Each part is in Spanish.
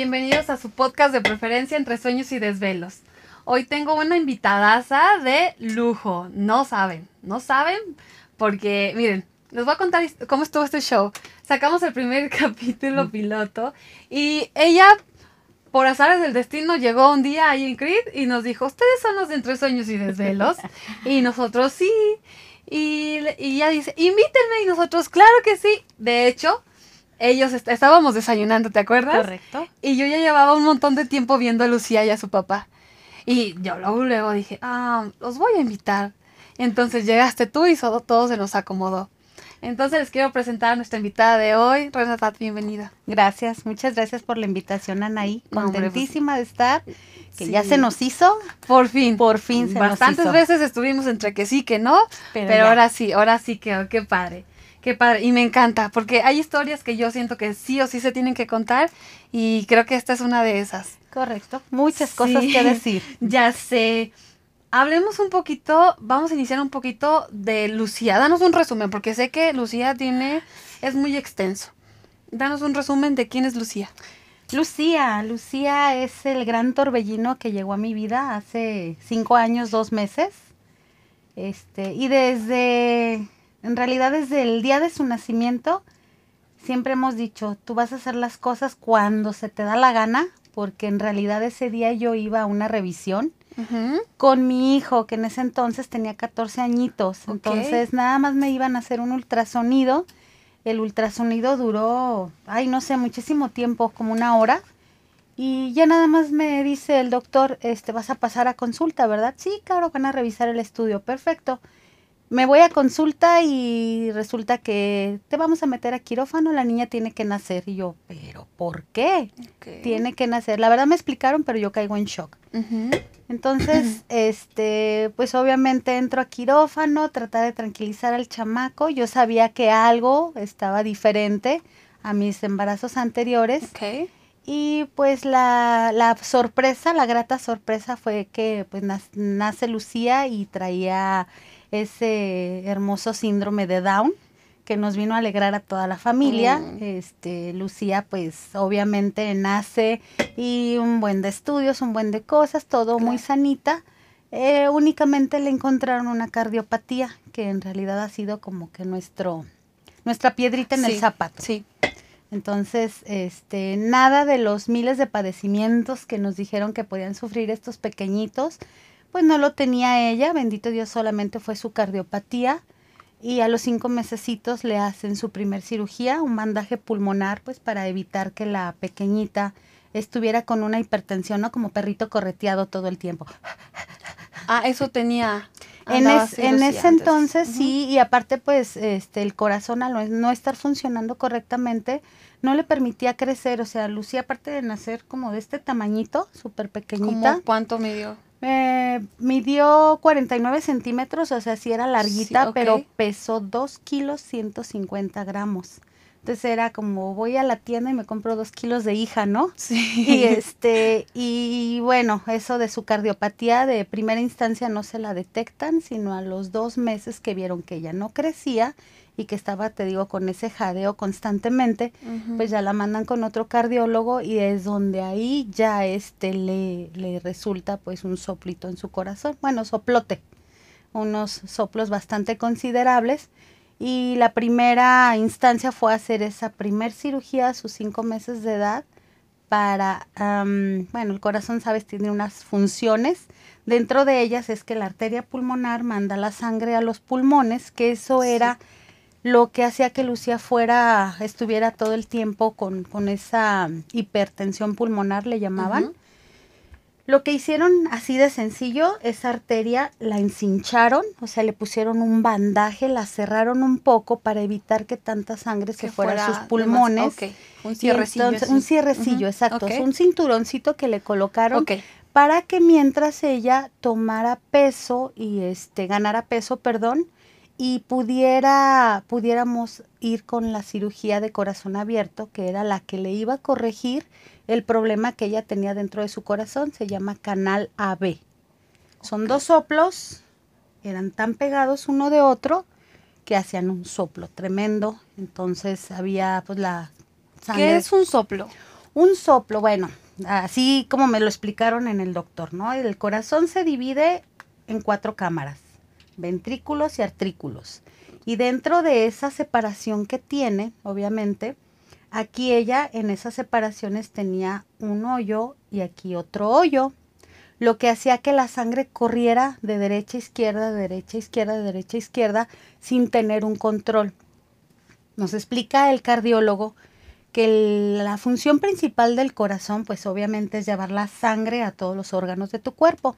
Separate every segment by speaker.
Speaker 1: Bienvenidos a su podcast de preferencia entre sueños y desvelos. Hoy tengo una invitadaza de lujo. No saben, no saben, porque miren, les voy a contar cómo estuvo este show. Sacamos el primer capítulo piloto y ella, por azares del destino, llegó un día ahí en Creed y nos dijo, ustedes son los de entre sueños y desvelos. y nosotros sí. Y, y ella dice, invítenme y nosotros, claro que sí. De hecho, ellos estábamos desayunando, ¿te acuerdas?
Speaker 2: Correcto.
Speaker 1: Y yo ya llevaba un montón de tiempo viendo a Lucía y a su papá. Y yo luego, luego dije, ah, los voy a invitar. Entonces llegaste tú y todo, todo se nos acomodó. Entonces les quiero presentar a nuestra invitada de hoy, Renata, bienvenida.
Speaker 2: Gracias, muchas gracias por la invitación, Anaí. Contentísima de estar, que ya se nos hizo.
Speaker 1: Por fin.
Speaker 2: Por fin se
Speaker 1: Bastantes
Speaker 2: nos
Speaker 1: hizo. veces estuvimos entre que sí, que no, pero, ahora sí, ahora sí que, qué padre. Qué padre, y me encanta, porque hay historias que yo siento que sí o sí se tienen que contar y creo que esta es una de esas.
Speaker 2: Correcto, muchas cosas que decir.
Speaker 1: Ya sé. Hablemos un poquito, vamos a iniciar un poquito de Lucía. Danos un resumen, porque sé que Lucía tiene, es muy extenso. Danos un resumen de quién es Lucía.
Speaker 2: Lucía, Lucía es el gran torbellino que llegó a mi vida hace cinco años, dos meses. Este, y desde en realidad desde el día de su nacimiento siempre hemos dicho, tú vas a hacer las cosas cuando se te da la gana, porque en realidad ese día yo iba a una revisión con mi hijo, que en ese entonces tenía 14 añitos. Entonces nada más me iban a hacer un ultrasonido. El ultrasonido duró, ay, no sé, muchísimo tiempo, como una hora. Y ya nada más me dice el doctor, este, vas a pasar a consulta, ¿verdad? Sí, claro, van a revisar el estudio. Perfecto me voy a consulta y resulta que te vamos a meter a quirófano, la niña tiene que nacer. Y yo, ¿pero por qué? Tiene que nacer. La verdad me explicaron, pero yo caigo en shock. Entonces, este, pues obviamente entro a quirófano, tratar de tranquilizar al chamaco. Yo sabía que algo estaba diferente a mis embarazos anteriores. Y pues la, la, sorpresa, la grata sorpresa fue que pues nace Lucía y traía ese hermoso síndrome de Down que nos vino a alegrar a toda la familia. Mm. Este, Lucía, pues obviamente nace y un buen de estudios, un buen de cosas, todo muy sanita. Eh, únicamente le encontraron una cardiopatía, que en realidad ha sido como que nuestro, nuestra piedrita en el zapato.
Speaker 1: Sí.
Speaker 2: Entonces, este, nada de los miles de padecimientos que nos dijeron que podían sufrir estos pequeñitos, pues no lo tenía ella, bendito Dios, solamente fue su cardiopatía y a los cinco mesecitos le hacen su primer cirugía, un bandaje pulmonar, pues para evitar que la pequeñita estuviera con una hipertensión, ¿no? Como perrito correteado todo el tiempo.
Speaker 1: Ah, eso tenía.
Speaker 2: En, en ese entonces sí, y aparte pues este el corazón al no estar funcionando correctamente no le permitía crecer, o sea, Lucía aparte de nacer como de este tamañito, súper pequeñita. ¿Cómo
Speaker 1: ¿Cuánto midió?
Speaker 2: Me midió 49 centímetros, o sea, sí era larguita, pero pesó 2 kilos 150 gramos. Entonces era como voy a la tienda y me compro dos kilos de hija, ¿no?
Speaker 1: Sí.
Speaker 2: Y este, y bueno, eso de su cardiopatía de primera instancia no se la detectan, sino a los dos meses que vieron que ella no crecía y que estaba, te digo, con ese jadeo constantemente, pues ya la mandan con otro cardiólogo y es donde ahí ya este le, le resulta pues un soplito en su corazón, bueno, soplote, unos soplos bastante considerables. Y la primera instancia fue hacer esa primer cirugía a sus cinco meses de edad para, bueno, el corazón, sabes, tiene unas funciones. Dentro de ellas es que la arteria pulmonar manda la sangre a los pulmones, que eso era lo que hacía que Lucía fuera, estuviera todo el tiempo con, con esa hipertensión pulmonar, le llamaban. Lo que hicieron así de sencillo, esa arteria la encincharon, o sea, le pusieron un bandaje, la cerraron un poco para evitar que tanta sangre se fuera, a sus pulmones.
Speaker 1: Un cierrecillo.
Speaker 2: un cierrecillo, exacto. Un cinturoncito que le colocaron para que mientras ella tomara peso y este ganara peso, perdón, y pudiera, pudiéramos ir con la cirugía de corazón abierto, que era la que le iba a corregir el problema que ella tenía dentro de su corazón, se llama canal AB. Son dos soplos, eran tan pegados uno de otro que hacían un soplo tremendo, entonces había pues la
Speaker 1: sangre. ¿Qué es un soplo?
Speaker 2: Un soplo, bueno, así como me lo explicaron en el doctor, ¿no? El corazón se divide en cuatro cámaras, ventrículos y artrículos. Y dentro de esa separación que tiene, obviamente, aquí ella en esas separaciones tenía un hoyo y aquí otro hoyo, lo que hacía que la sangre corriera de derecha a izquierda, de derecha a izquierda, de derecha a izquierda, sin tener un control. Nos explica el cardiólogo que la función principal del corazón, pues obviamente es llevar la sangre a todos los órganos de tu cuerpo.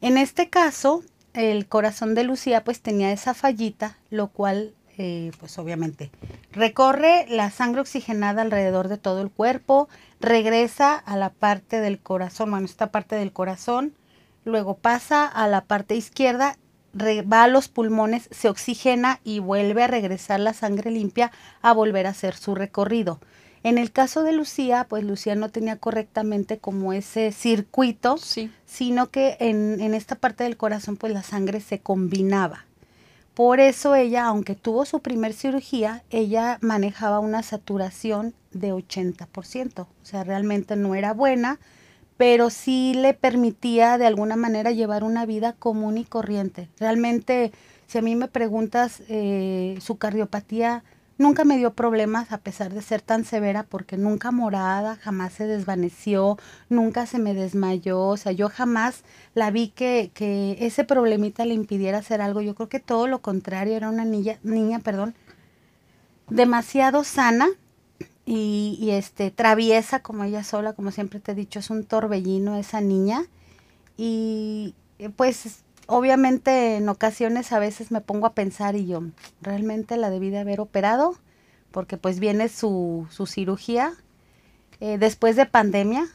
Speaker 2: En este caso, el corazón de Lucía pues tenía esa fallita, lo cual eh, pues obviamente recorre la sangre oxigenada alrededor de todo el cuerpo, regresa a la parte del corazón, bueno, esta parte del corazón, luego pasa a la parte izquierda, va a los pulmones, se oxigena y vuelve a regresar la sangre limpia a volver a hacer su recorrido. En el caso de Lucía, pues Lucía no tenía correctamente como ese circuito, sino que en, en, esta parte del corazón pues la sangre se combinaba. Por eso ella, aunque tuvo su primer cirugía, ella manejaba una saturación de 80%. O sea, realmente no era buena, pero sí le permitía de alguna manera llevar una vida común y corriente. Realmente, si a mí me preguntas, eh, su cardiopatía Nunca me dio problemas a pesar de ser tan severa porque nunca morada, jamás se desvaneció, nunca se me desmayó, o sea, yo jamás la vi que, que ese problemita le impidiera hacer algo. Yo creo que todo lo contrario, era una niña, niña, perdón, demasiado sana y, y este traviesa como ella sola, como siempre te he dicho, es un torbellino esa niña. Y pues obviamente en ocasiones a veces me pongo a pensar y yo, realmente la debí de haber operado, porque pues viene su, su cirugía eh, después de pandemia,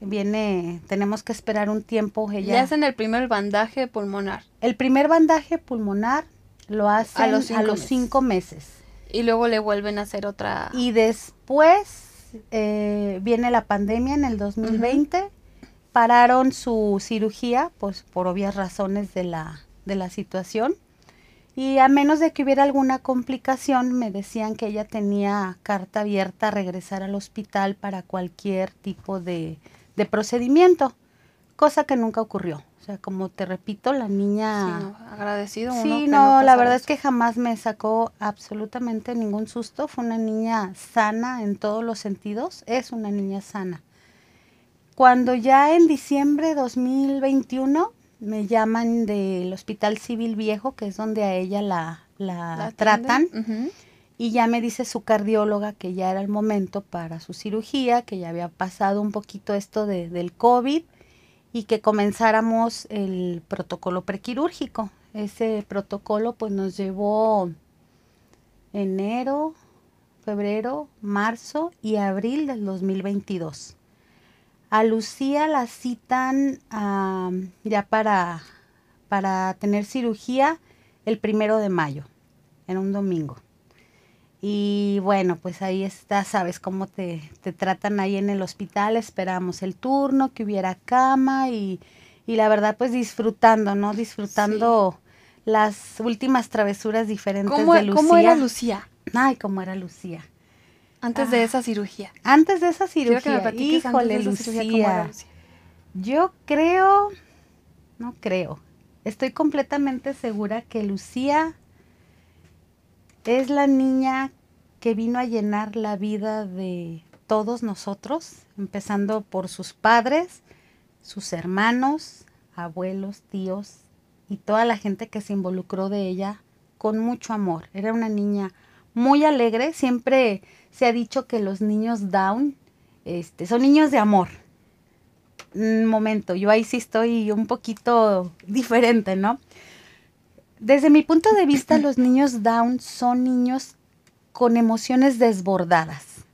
Speaker 2: viene, tenemos que esperar un tiempo.
Speaker 1: Ella, ya hacen el primer bandaje pulmonar.
Speaker 2: El primer bandaje pulmonar lo hacen a los cinco, meses.
Speaker 1: Y luego le vuelven a hacer otra.
Speaker 2: Y después eh, viene la pandemia en el 2020 pararon su cirugía, pues por obvias razones de la, de la situación. Y a menos de que hubiera alguna complicación, me decían que ella tenía carta abierta a regresar al hospital para cualquier tipo de, de procedimiento, cosa que nunca ocurrió. O sea, como te repito, la niña...
Speaker 1: Sí, agradecido.
Speaker 2: Sí, no, la verdad es que jamás me sacó absolutamente ningún susto. Fue una niña sana en todos los sentidos. Es una niña sana. Cuando ya en diciembre de 2021 me llaman del Hospital Civil Viejo, que es donde a ella la, la, tratan, y ya me dice su cardióloga que ya era el momento para su cirugía, que ya había pasado un poquito esto de, del COVID y que comenzáramos el protocolo prequirúrgico. Ese protocolo pues nos llevó enero, febrero, marzo y abril del 2022. A Lucía la citan ya para, para tener cirugía el primero de mayo, en un domingo. Y bueno, pues ahí está, sabes cómo te, te, tratan ahí en el hospital, esperamos el turno, que hubiera cama y, y la verdad pues disfrutando, ¿no? Disfrutando las últimas travesuras diferentes de Lucía.
Speaker 1: ¿Cómo era Lucía?
Speaker 2: Ay, cómo era Lucía.
Speaker 1: Antes de ah. esa cirugía.
Speaker 2: Antes de esa cirugía. Híjole, Lucía. Yo creo, no creo, estoy completamente segura que Lucía es la niña que vino a llenar la vida de todos nosotros, empezando por sus padres, sus hermanos, abuelos, tíos y toda la gente que se involucró de ella con mucho amor. Era una niña muy alegre, siempre se ha dicho que los niños down este, son niños de amor. Un momento, yo ahí sí estoy un poquito diferente, ¿no? Desde mi punto de vista, los niños down son niños con emociones desbordadas.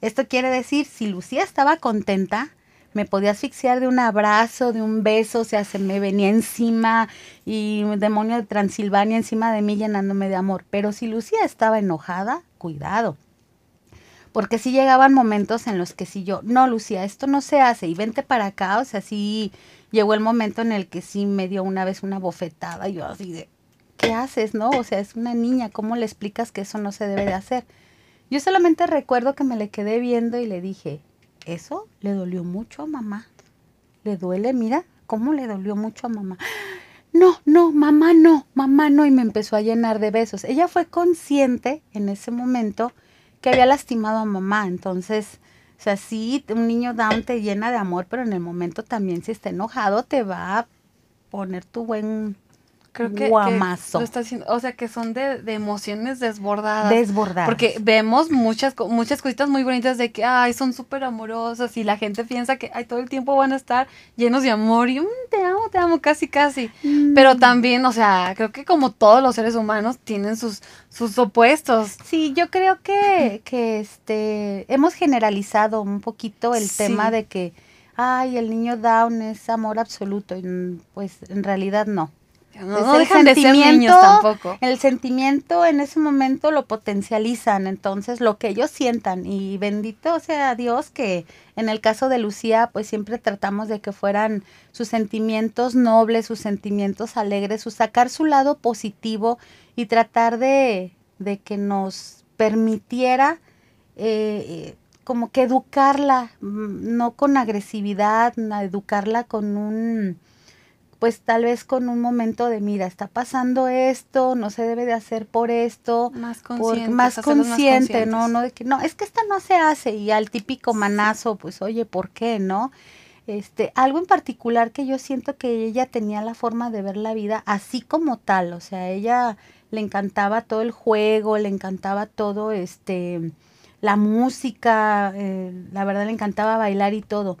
Speaker 2: Esto quiere decir, si Lucía estaba contenta, me podía asfixiar de un abrazo, de un beso, o sea, se me venía encima y un demonio de Transilvania encima de mí llenándome de amor. Pero si Lucía estaba enojada, cuidado, porque sí llegaban momentos en los que sí yo, no, Lucía, esto no se hace y vente para acá, o sea, sí llegó el momento en el que sí me dio una vez una bofetada y yo así de, ¿qué haces, no? O sea, es una niña, ¿cómo le explicas que eso no se debe de hacer? Yo solamente recuerdo que me le quedé viendo y le dije, eso le dolió mucho a mamá. Le duele, mira, cómo le dolió mucho a mamá. No, no, mamá no, mamá no, y me empezó a llenar de besos. Ella fue consciente en ese momento que había lastimado a mamá, entonces, o sea, sí, un niño down te llena de amor, pero en el momento también si está enojado te va a poner tu buen
Speaker 1: Creo que, que
Speaker 2: guamazo.
Speaker 1: lo está haciendo, o sea, que son de, de emociones desbordadas.
Speaker 2: Desbordadas.
Speaker 1: Porque vemos muchas, muchas cositas muy bonitas de que, ay, son súper amorosos y la gente piensa que, ay, todo el tiempo van a estar llenos de amor y, "Mm, te amo, te amo, casi, casi.
Speaker 2: Mm.
Speaker 1: Pero también, o sea, creo que como todos los seres humanos tienen sus, sus opuestos.
Speaker 2: Sí, yo creo que, que este hemos generalizado un poquito el
Speaker 1: Sí.
Speaker 2: tema de que ay, el niño down es amor absoluto, y, mm, pues en realidad no.
Speaker 1: No, no
Speaker 2: el
Speaker 1: dejan de ser niños
Speaker 2: sentimiento,
Speaker 1: tampoco.
Speaker 2: El sentimiento en ese momento lo potencializan, entonces lo que ellos sientan y bendito sea Dios que en el caso de Lucía pues siempre tratamos de que fueran sus sentimientos nobles, sus sentimientos alegres, su sacar su lado positivo y tratar de, de que nos permitiera eh, como que educarla, mm, no con agresividad, educarla con un pues tal vez con un momento de mira, está pasando esto, no se debe de hacer por esto,
Speaker 1: Más
Speaker 2: por-
Speaker 1: conscientes.
Speaker 2: más consciente, no, no de que no, es que esta no se hace y al típico manazo, pues oye, ¿por qué, no? Este, algo en particular que yo siento que ella tenía la forma de ver la vida así como tal, o sea, ella le encantaba todo el juego, le encantaba todo este la música, eh, la verdad le encantaba bailar y todo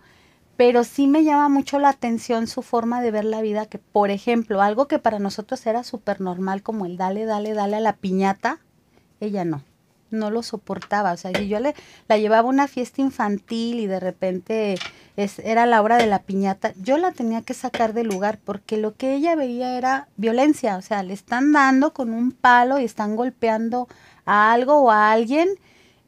Speaker 2: pero sí me llama mucho la atención su forma de ver la vida, que por ejemplo, algo que para nosotros era súper normal, como el dale, dale, dale a la piñata, ella no, no lo soportaba. O sea, si yo le, la llevaba a una fiesta infantil y de repente es, era la hora de la piñata, yo la tenía que sacar del lugar porque lo que ella veía era violencia, o sea, le están dando con un palo y están golpeando a algo o a alguien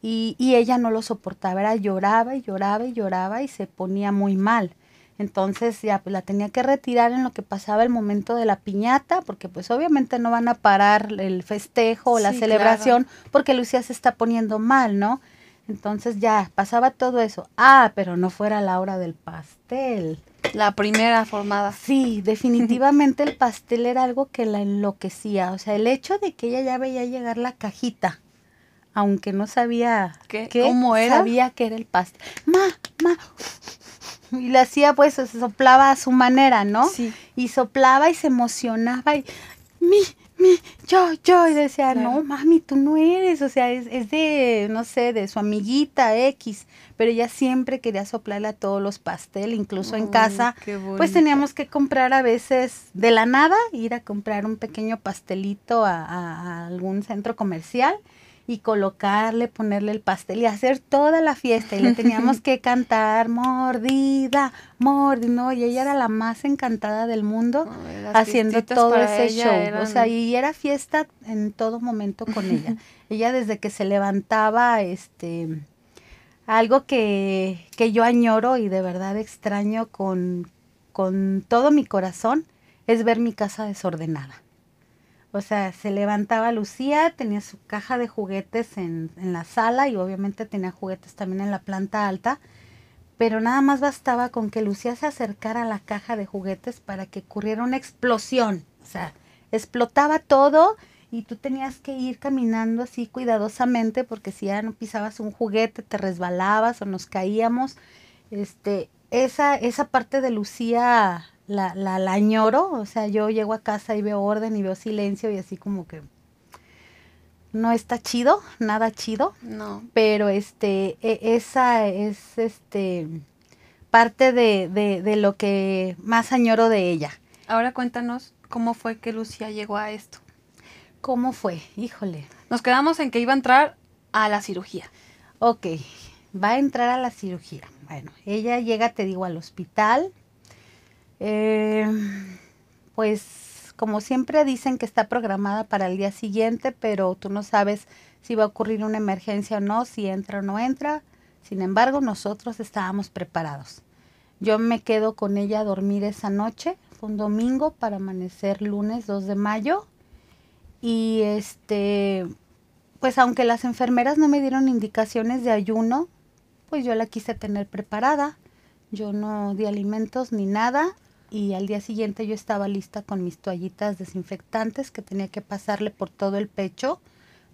Speaker 2: y, y ella no lo soportaba, era lloraba y lloraba y lloraba y se ponía muy mal. Entonces ya pues la tenía que retirar en lo que pasaba el momento de la piñata, porque pues obviamente no van a parar el festejo o la
Speaker 1: Sí,
Speaker 2: celebración porque Lucía se está poniendo mal, ¿no? Entonces ya pasaba todo eso. Ah, pero no fuera la hora del pastel.
Speaker 1: La primera formada.
Speaker 2: Sí, definitivamente el pastel era algo que la enloquecía. O sea, el hecho de que ella ya veía llegar la cajita, aunque no sabía
Speaker 1: ¿Qué? ¿Cómo era?
Speaker 2: sabía que era el pastel. Ma, ma. Y le hacía pues, se soplaba a su manera, ¿no?
Speaker 1: Sí.
Speaker 2: Y soplaba y se emocionaba y mi, mi, yo, yo. Y decía,
Speaker 1: Claro.
Speaker 2: no, mami, tú no eres. O sea, es, es de, no sé, de su amiguita X. Pero ella siempre quería soplarle a todos los pasteles, incluso en casa. Pues teníamos que comprar a veces de la nada, ir a comprar un pequeño pastelito a, a- a algún centro comercial y colocarle, ponerle el pastel y hacer toda la fiesta. Y le teníamos que cantar mordida, mordida, ¿no? Y ella era la más encantada del mundo haciendo todo ese show.
Speaker 1: eran-
Speaker 2: O sea, y era fiesta en todo momento con ella. ella desde que se levantaba, este, algo que, que yo añoro y de verdad extraño con, con todo mi corazón es ver mi casa desordenada. O sea, se levantaba Lucía, tenía su caja de juguetes en, en la sala y obviamente tenía juguetes también en la planta alta, pero nada más bastaba con que Lucía se acercara a la caja de juguetes para que ocurriera una explosión. O sea, explotaba todo y tú tenías que ir caminando así cuidadosamente porque si ya no pisabas un juguete te resbalabas o nos caíamos. Este, esa, esa parte de Lucía la, la, la añoro, o sea, yo llego a casa y veo orden y veo silencio y así como que no está chido, nada chido
Speaker 1: No.
Speaker 2: pero este e- esa es este parte de, de, de lo que más añoro de ella.
Speaker 1: Ahora cuéntanos cómo fue que Lucía llegó a esto.
Speaker 2: ¿Cómo fue? Híjole.
Speaker 1: Nos quedamos en que iba a entrar a la cirugía.
Speaker 2: Ok, va a entrar a la cirugía. Bueno, ella llega, te digo, al hospital. Eh, pues como siempre dicen que está programada para el día siguiente, pero tú no sabes si va a ocurrir una emergencia o no, si entra o no entra. Sin embargo, nosotros estábamos preparados. Yo me quedo con ella a dormir esa noche, fue un domingo para amanecer lunes 2 de mayo. Y este, pues aunque las enfermeras no me dieron indicaciones de ayuno, pues yo la quise tener preparada. Yo no di alimentos ni nada y al día siguiente yo estaba lista con mis toallitas desinfectantes que tenía que pasarle por todo el pecho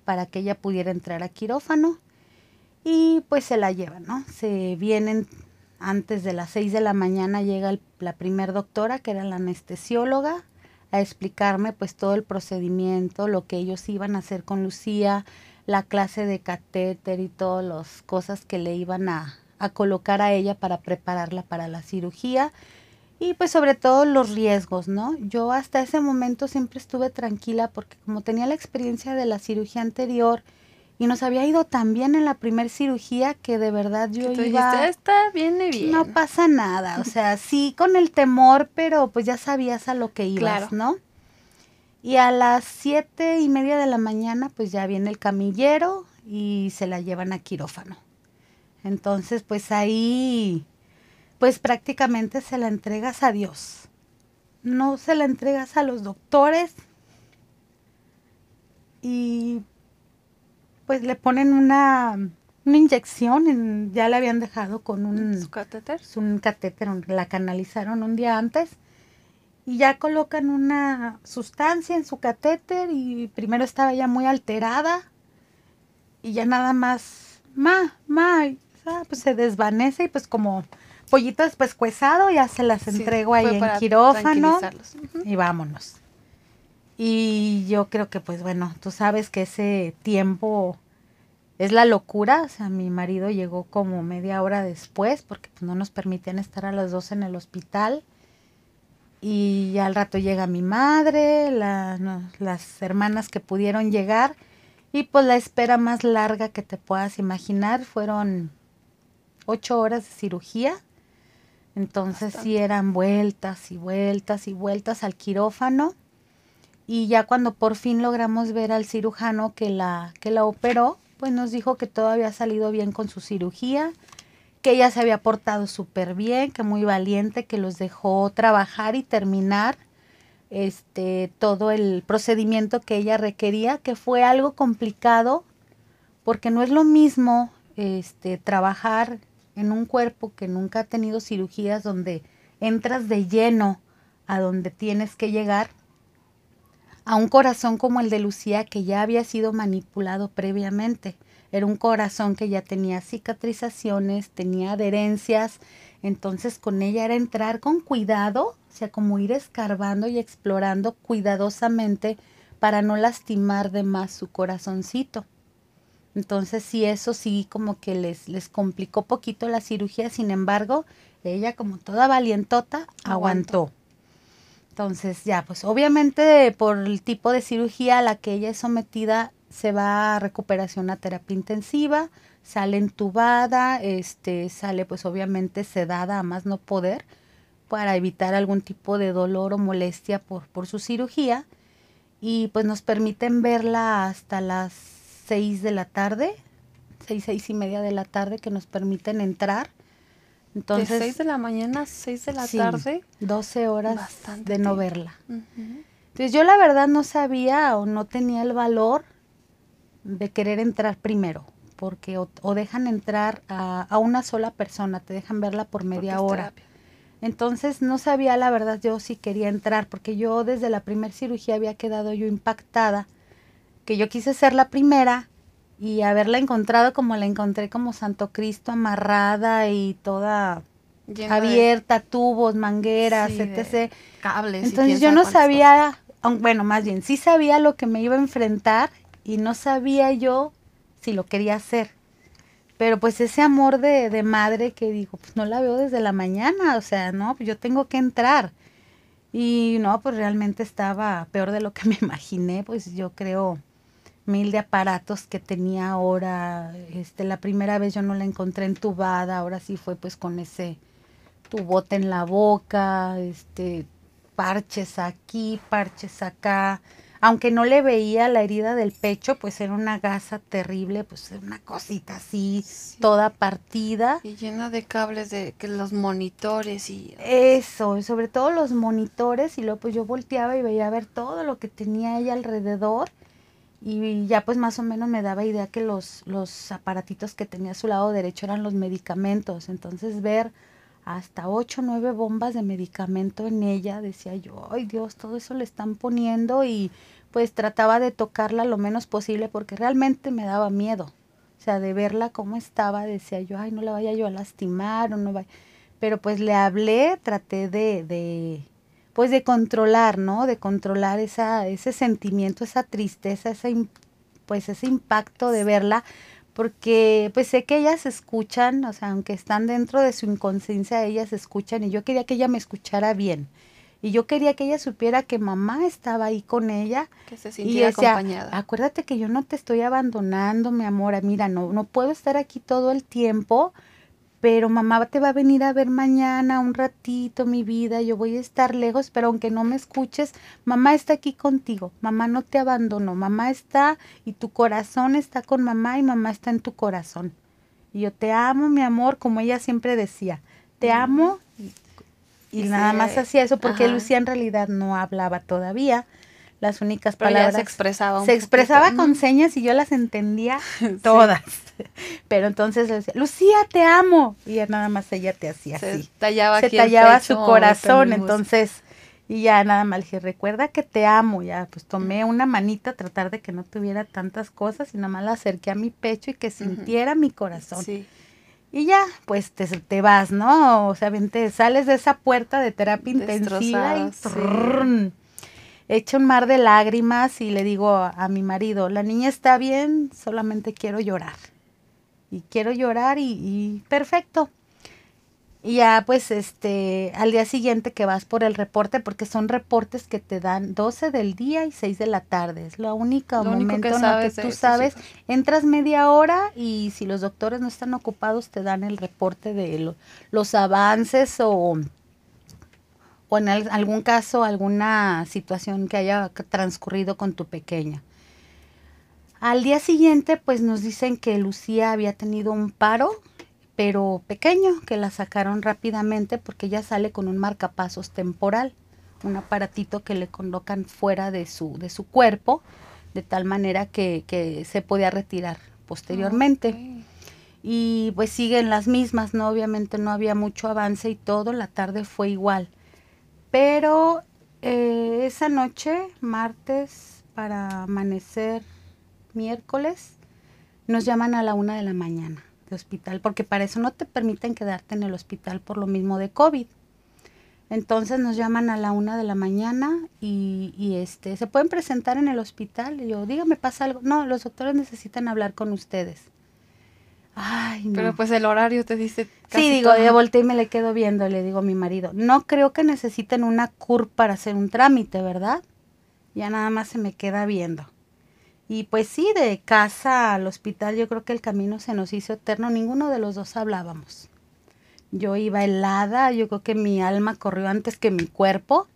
Speaker 2: para que ella pudiera entrar a quirófano. Y pues se la llevan, ¿no? Se vienen antes de las 6 de la mañana, llega la primer doctora, que era la anestesióloga, a explicarme pues todo el procedimiento, lo que ellos iban a hacer con Lucía, la clase de catéter y todas las cosas que le iban a, a colocar a ella para prepararla para la cirugía y pues sobre todo los riesgos, ¿no? Yo hasta ese momento siempre estuve tranquila porque como tenía la experiencia de la cirugía anterior y nos había ido tan bien en la primer cirugía que de verdad yo iba...
Speaker 1: Esta viene bien.
Speaker 2: No pasa nada, o sea, sí con el temor, pero pues ya sabías a lo que ibas, ¿no? Y a las siete y media de la mañana pues ya viene el camillero y se la llevan a quirófano. Entonces pues ahí pues prácticamente se la entregas a Dios. No se la entregas a los doctores y pues le ponen una, una inyección, ya la habían dejado con un
Speaker 1: catéter.
Speaker 2: Un catéter, la canalizaron un día antes y ya colocan una sustancia en su catéter y primero estaba ya muy alterada y ya nada más, ma, ma, pues se desvanece y pues como pollito después cuezado, ya se las entrego ahí en quirófano y vámonos. Y yo creo que pues bueno, tú sabes que ese tiempo es la locura, o sea, mi marido llegó como media hora después porque pues, no nos permitían estar a las dos en el hospital. Y ya al rato llega mi madre, las hermanas que pudieron llegar. Y pues la espera más larga que te puedas imaginar fueron ocho horas de cirugía. Entonces sí eran vueltas y vueltas y vueltas al quirófano. Y ya cuando por fin logramos ver al cirujano que la, que la operó, pues nos dijo que todo había salido bien con su cirugía, que ella se había portado súper bien, que muy valiente, que los dejó trabajar y terminar este todo el procedimiento que ella requería, que fue algo complicado, porque no es lo mismo este trabajar en un cuerpo que nunca ha tenido cirugías donde entras de lleno a donde tienes que llegar, a un corazón como el de Lucía que ya había sido manipulado previamente. Era un corazón que ya tenía cicatrizaciones, tenía adherencias, entonces con ella era entrar con cuidado, o sea, como ir escarbando y explorando cuidadosamente para no lastimar de más su corazoncito. Entonces sí, eso sí como que les, les complicó poquito la cirugía, sin embargo, ella como toda valientota aguantó. Entonces ya, pues obviamente por el tipo de cirugía a la que ella es sometida, se va a recuperación a terapia intensiva, sale entubada, este, sale pues obviamente sedada a más no poder para evitar algún tipo de dolor o molestia por, por su cirugía y pues nos permiten verla hasta las 6 de la tarde, seis, seis y media de la tarde que nos permiten entrar.
Speaker 1: Entonces, de 6 de la mañana 6 de la tarde.
Speaker 2: 12 horas de no verla. Entonces yo la verdad no sabía o no tenía el valor de querer entrar primero, porque o, dejan entrar a, a, una sola persona, te dejan verla por media hora. Entonces no sabía la verdad yo si quería entrar, porque yo desde la primera cirugía había quedado yo impactada que yo quise ser la primera y haberla encontrado como la encontré como Santo Cristo amarrada y toda abierta, tubos, mangueras, etc.
Speaker 1: Cables.
Speaker 2: Entonces yo no sabía, bueno, más bien, sí sabía lo que me iba a enfrentar y no sabía yo si lo quería hacer. Pero pues ese amor de, de madre que digo, pues no la veo desde la mañana, o sea, no, pues yo tengo que entrar. Y no, pues realmente estaba peor de lo que me imaginé, pues yo creo mil de aparatos que tenía ahora. Este, la primera vez yo no la encontré entubada, ahora sí fue pues con ese tubote en la boca, este, parches aquí, parches acá. Aunque no le veía la herida del pecho, pues era una gasa terrible, pues una cosita así, toda partida.
Speaker 1: Y llena de cables de que los monitores y...
Speaker 2: Eso, sobre todo los monitores, y luego pues yo volteaba y veía a ver todo lo que tenía ella alrededor y ya pues más o menos me daba idea que los, los aparatitos que tenía a su lado derecho eran los medicamentos. Entonces ver hasta ocho o nueve bombas de medicamento en ella, decía yo, ay Dios, todo eso le están poniendo y pues trataba de tocarla lo menos posible porque realmente me daba miedo. O sea, de verla cómo estaba, decía yo, ay, no la vaya yo a lastimar o no vaya. Pero pues le hablé, traté de, de pues de controlar, ¿no? De controlar esa, ese sentimiento, esa tristeza, ese, pues ese impacto de verla, porque pues sé que ellas escuchan, o sea, aunque están dentro de su inconsciencia, ellas escuchan y yo quería que ella me escuchara bien. Y yo quería que ella supiera que mamá estaba ahí con ella.
Speaker 1: Que se sintiera acompañada.
Speaker 2: Acuérdate que yo no te estoy abandonando, mi amor. Mira, no, no puedo estar aquí todo el tiempo, pero mamá te va a venir a ver mañana un ratito, mi vida, yo voy a estar lejos, pero aunque no me escuches, mamá está aquí contigo, mamá no te abandonó, mamá está y tu corazón está con mamá y mamá está en tu corazón. Y yo te amo, mi amor, como ella siempre decía, te amo y, nada más hacía eso porque Lucía en realidad no hablaba todavía las únicas palabras.
Speaker 1: se expresaba.
Speaker 2: se expresaba con señas y yo las entendía todas. Pero entonces le decía, Lucía, te amo. Y ya nada más ella te hacía
Speaker 1: se
Speaker 2: así.
Speaker 1: Tallaba
Speaker 2: se tallaba su corazón. Entonces, y ya nada más le dije, recuerda que te amo. Ya, pues tomé una manita a tratar de que no tuviera tantas cosas y nada más la acerqué a mi pecho y que sintiera mi corazón. Y ya, pues te, te, vas, ¿no? O sea, bien, te sales de esa puerta de terapia intensiva y echa un mar de lágrimas y le digo a, mi marido, la niña está bien, solamente quiero llorar. Y quiero llorar y, perfecto. Y ya pues este, al día siguiente que vas por el reporte, porque son reportes que te dan 12 del día y 6 de la tarde. Es la única momento en que tú sabes, entras media hora y si los doctores no están ocupados te dan el reporte de los avances o o en algún caso alguna situación que haya transcurrido con tu pequeña. Al día siguiente, pues nos dicen que Lucía había tenido un paro, pero pequeño, que la sacaron rápidamente porque ella sale con un marcapasos temporal, un aparatito que le colocan fuera de su, de su cuerpo, de tal manera que, se podía retirar posteriormente. Y pues siguen las mismas, ¿no? Obviamente no había mucho avance y todo, la tarde fue igual. Pero eh, esa noche, martes, para amanecer miércoles, nos llaman a la una de la mañana de hospital, porque para eso no te permiten quedarte en el hospital por lo mismo de COVID. Entonces nos llaman a la una de la mañana y, y, este, se pueden presentar en el hospital. Y yo, dígame, pasa algo. No, los doctores necesitan hablar con ustedes. Ay, no.
Speaker 1: Pero pues el horario te dice.
Speaker 2: sí, digo, ya volteé y me le quedo viendo, le digo a mi marido, no creo que necesiten una CUR para hacer un trámite, ¿verdad? Ya nada más se me queda viendo. Y pues sí, de casa al hospital yo creo que el camino se nos hizo eterno, ninguno de los dos hablábamos. Yo iba helada, yo creo que mi alma corrió antes que mi cuerpo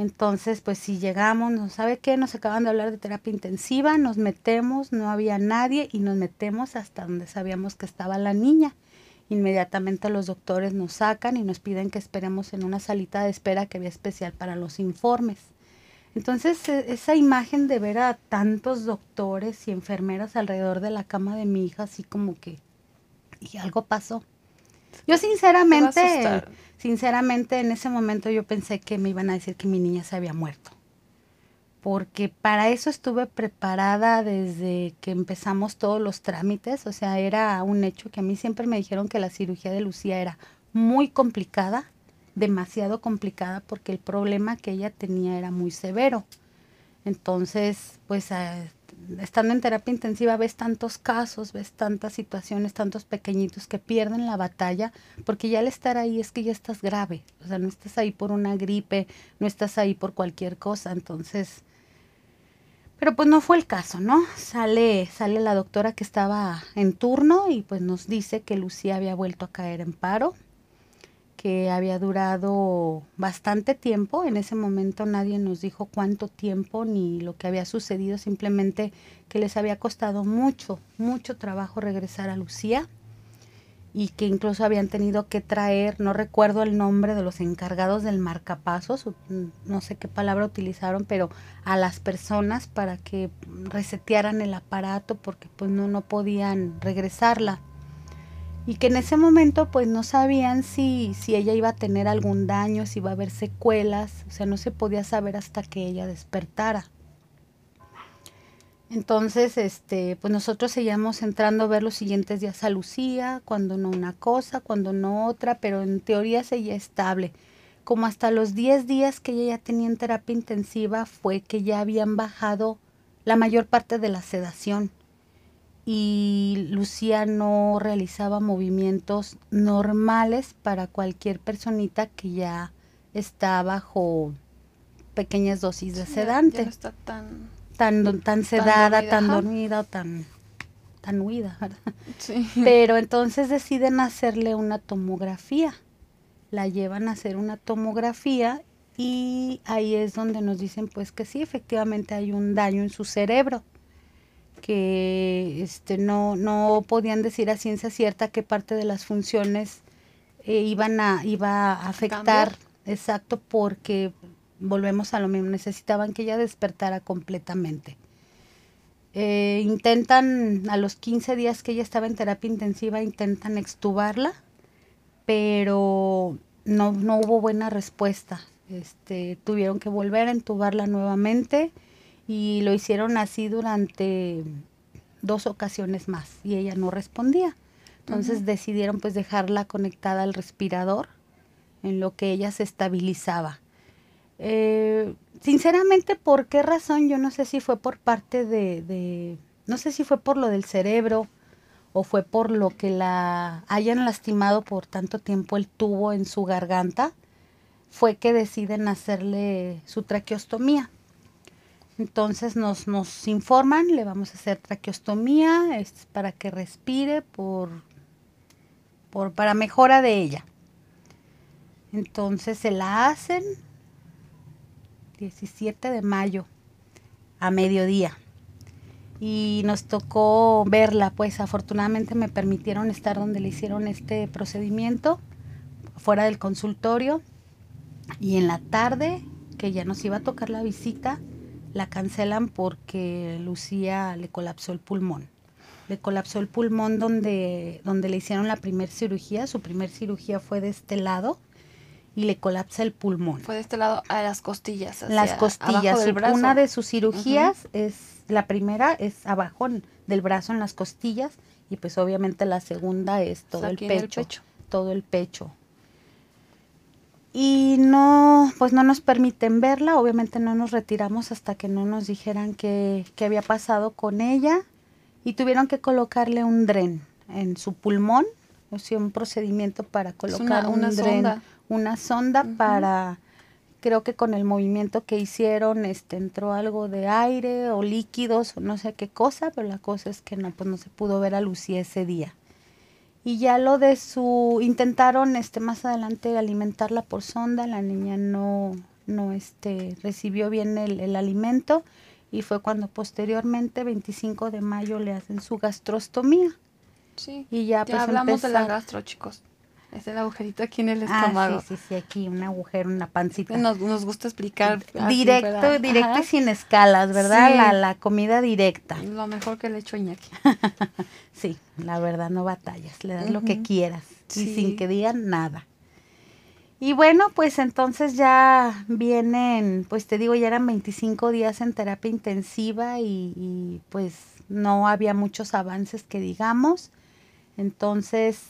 Speaker 2: entonces, pues si llegamos, ¿no sabe qué? Nos acaban de hablar de terapia intensiva, nos metemos, no había nadie y nos metemos hasta donde sabíamos que estaba la niña. Inmediatamente los doctores nos sacan y nos piden que esperemos en una salita de espera que había especial para los informes. Entonces, e, esa imagen de ver a tantos doctores y enfermeras alrededor de la cama de mi hija, así como que, y algo pasó. Yo sinceramente, sinceramente en ese momento yo pensé que me iban a decir que mi niña se había muerto. Porque para eso estuve preparada desde que empezamos todos los trámites, o sea, era un hecho que a mí siempre me dijeron que la cirugía de Lucía era muy complicada, demasiado complicada porque el problema que ella tenía era muy severo. Entonces, pues estando en terapia intensiva ves tantos casos, ves tantas situaciones, tantos pequeñitos que pierden la batalla, porque ya al estar ahí es que ya estás grave, o sea, no estás ahí por una gripe, no estás ahí por cualquier cosa, entonces, pero pues no fue el caso, ¿no? Sale, sale la doctora que estaba en turno y pues nos dice que Lucía había vuelto a caer en paro, que había durado bastante tiempo. En ese momento nadie nos dijo cuánto tiempo ni lo que había sucedido, simplemente que les había costado mucho, mucho trabajo regresar a Lucía y que incluso habían tenido que traer, no recuerdo el nombre de los encargados del marcapasos, no sé qué palabra utilizaron, pero a las personas para que resetearan el aparato porque pues no, no podían regresarla. Y que en ese momento pues no sabían si, si ella iba a tener algún daño, si iba a haber secuelas, o sea, no se podía saber hasta que ella despertara. Entonces, este, pues nosotros seguíamos entrando a ver los siguientes días a Lucía, cuando no una cosa, cuando no otra, pero en teoría seguía estable. Como hasta los 10 días que ella ya tenía en terapia intensiva fue que ya habían bajado la mayor parte de la sedación y Lucía no realizaba movimientos normales para cualquier personita que ya está bajo pequeñas dosis de sedante.
Speaker 1: no está tan
Speaker 2: tan, tan sedada, tan dormida, o tan, tan huida, Pero entonces deciden hacerle una tomografía. La llevan a hacer una tomografía y ahí es donde nos dicen pues que sí, efectivamente hay un daño en su cerebro que este no no podían decir a ciencia cierta qué parte de las funciones eh, iban a iba a afectar exacto porque volvemos a lo mismo, necesitaban que ella despertara completamente. Eh, intentan, a los 15 días que ella estaba en terapia intensiva, intentan extubarla, pero no, no hubo buena respuesta. Este, tuvieron que volver a entubarla nuevamente y lo hicieron así durante dos ocasiones más y ella no respondía. Entonces decidieron pues dejarla conectada al respirador en lo que ella se estabilizaba. Eh, sinceramente, ¿por qué razón? Yo no sé si fue por parte de, no sé si fue por lo del cerebro o fue por lo que la hayan lastimado por tanto tiempo el tubo en su garganta, fue que deciden hacerle su traqueostomía. Entonces nos, nos informan, le vamos a hacer traqueostomía, es para que respire por, por, para mejora de ella. Entonces se la hacen, 17 de mayo a mediodía. Y nos tocó verla, pues afortunadamente me permitieron estar donde le hicieron este procedimiento, fuera del consultorio. Y en la tarde, que ya nos iba a tocar la visita, la cancelan porque Lucía le colapsó el pulmón. Le colapsó el pulmón donde, donde le hicieron la primera cirugía. Su primer cirugía fue de este lado y le colapsa el pulmón.
Speaker 1: Fue de este lado a las costillas.
Speaker 2: las costillas. Una de sus cirugías es, la primera es abajo del brazo en las costillas y pues obviamente la segunda es todo el pecho, Todo el pecho. Y no, pues no nos permiten verla, obviamente no nos retiramos hasta que no nos dijeran qué, había pasado con ella y tuvieron que colocarle un dren en su pulmón, o sea, un procedimiento para colocar un una dren, una sonda para, creo que con el movimiento que hicieron, este, entró algo de aire o líquidos o no sé qué cosa, pero la cosa es que no, pues no se pudo ver a Lucía ese día. Y ya lo de su, intentaron este, más adelante alimentarla por sonda, la niña no, no este, recibió bien el, el alimento y fue cuando posteriormente, 25 de mayo, le hacen su gastrostomía.
Speaker 1: Sí, y ya, ya pues, hablamos de la gastro, chicos. Es el agujerito aquí en el ah, estómago.
Speaker 2: sí, sí, sí, aquí un agujero, una pancita.
Speaker 1: Nos, nos gusta explicar.
Speaker 2: Directo, directo y sin escalas, ¿verdad? La, la, comida directa.
Speaker 1: Lo mejor que le echo Iñaki.
Speaker 2: sí, la verdad, no batallas. Le das lo que quieras. Y sin que digan nada. Y bueno, pues entonces ya vienen, pues te digo, ya eran 25 días en terapia intensiva y, y pues no había muchos avances que digamos. Entonces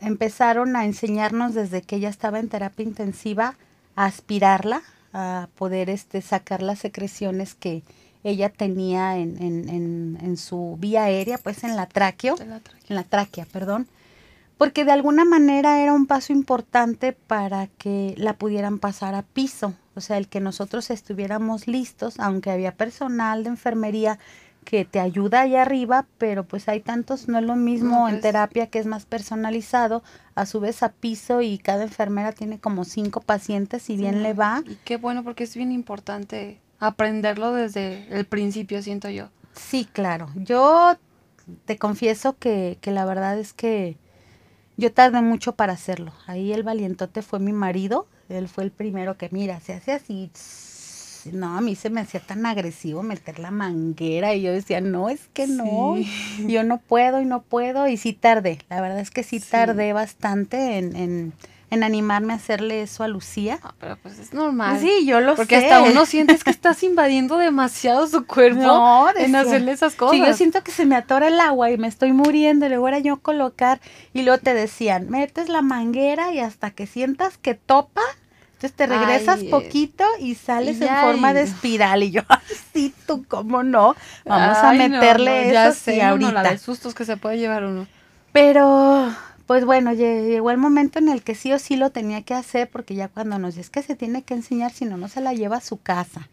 Speaker 2: empezaron a enseñarnos desde que ella estaba en terapia intensiva a aspirarla, a poder este, sacar las secreciones que ella tenía en, en, en, su vía aérea, pues en la tráqueo, en la tráquea, perdón, porque de alguna manera era un paso importante para que la pudieran pasar a piso, o sea, el que nosotros estuviéramos listos, aunque había personal de enfermería que te ayuda allá arriba, pero pues hay tantos, no es lo mismo en pues terapia que es más personalizado, a su vez a piso y cada enfermera tiene como cinco pacientes y bien le va.
Speaker 1: Y qué bueno porque es bien importante aprenderlo desde el principio, siento yo.
Speaker 2: Sí, claro. Yo te confieso que, que la verdad es que Yo tardé mucho para hacerlo. Ahí el valientote fue mi marido. Él fue el primero que, mira, se hace así. tss. No, a mí se me hacía tan agresivo meter la manguera y yo decía, no, es que no,
Speaker 1: Sí.
Speaker 2: yo no puedo y no puedo y sí tardé. La verdad es que sí,
Speaker 1: Sí.
Speaker 2: tardé bastante en, en, en animarme a hacerle eso a Lucía.
Speaker 1: Ah, pero pues es normal.
Speaker 2: Sí, yo lo
Speaker 1: Porque
Speaker 2: sé.
Speaker 1: hasta uno sientes que estás invadiendo demasiado su cuerpo
Speaker 2: No,
Speaker 1: en hacerle esas cosas.
Speaker 2: Sí, yo siento que se me atora el agua y me estoy muriendo. Y luego era yo colocar. Y luego te decían, metes la manguera y hasta que sientas que topa. Entonces te regresas
Speaker 1: Ay,
Speaker 2: poquito y sales
Speaker 1: y
Speaker 2: en forma de espiral. Y yo, sí, tú, ¿cómo no? Vamos
Speaker 1: Ay,
Speaker 2: a meterle
Speaker 1: no, ya
Speaker 2: eso sí
Speaker 1: sé, uno, la
Speaker 2: ahorita.
Speaker 1: de sustos que se puede llevar uno.
Speaker 2: Pero, pues bueno, lle- llegó el momento en el que sí o sí lo tenía que hacer, porque ya cuando nos es que se tiene que enseñar, si no, no se la lleva a su casa.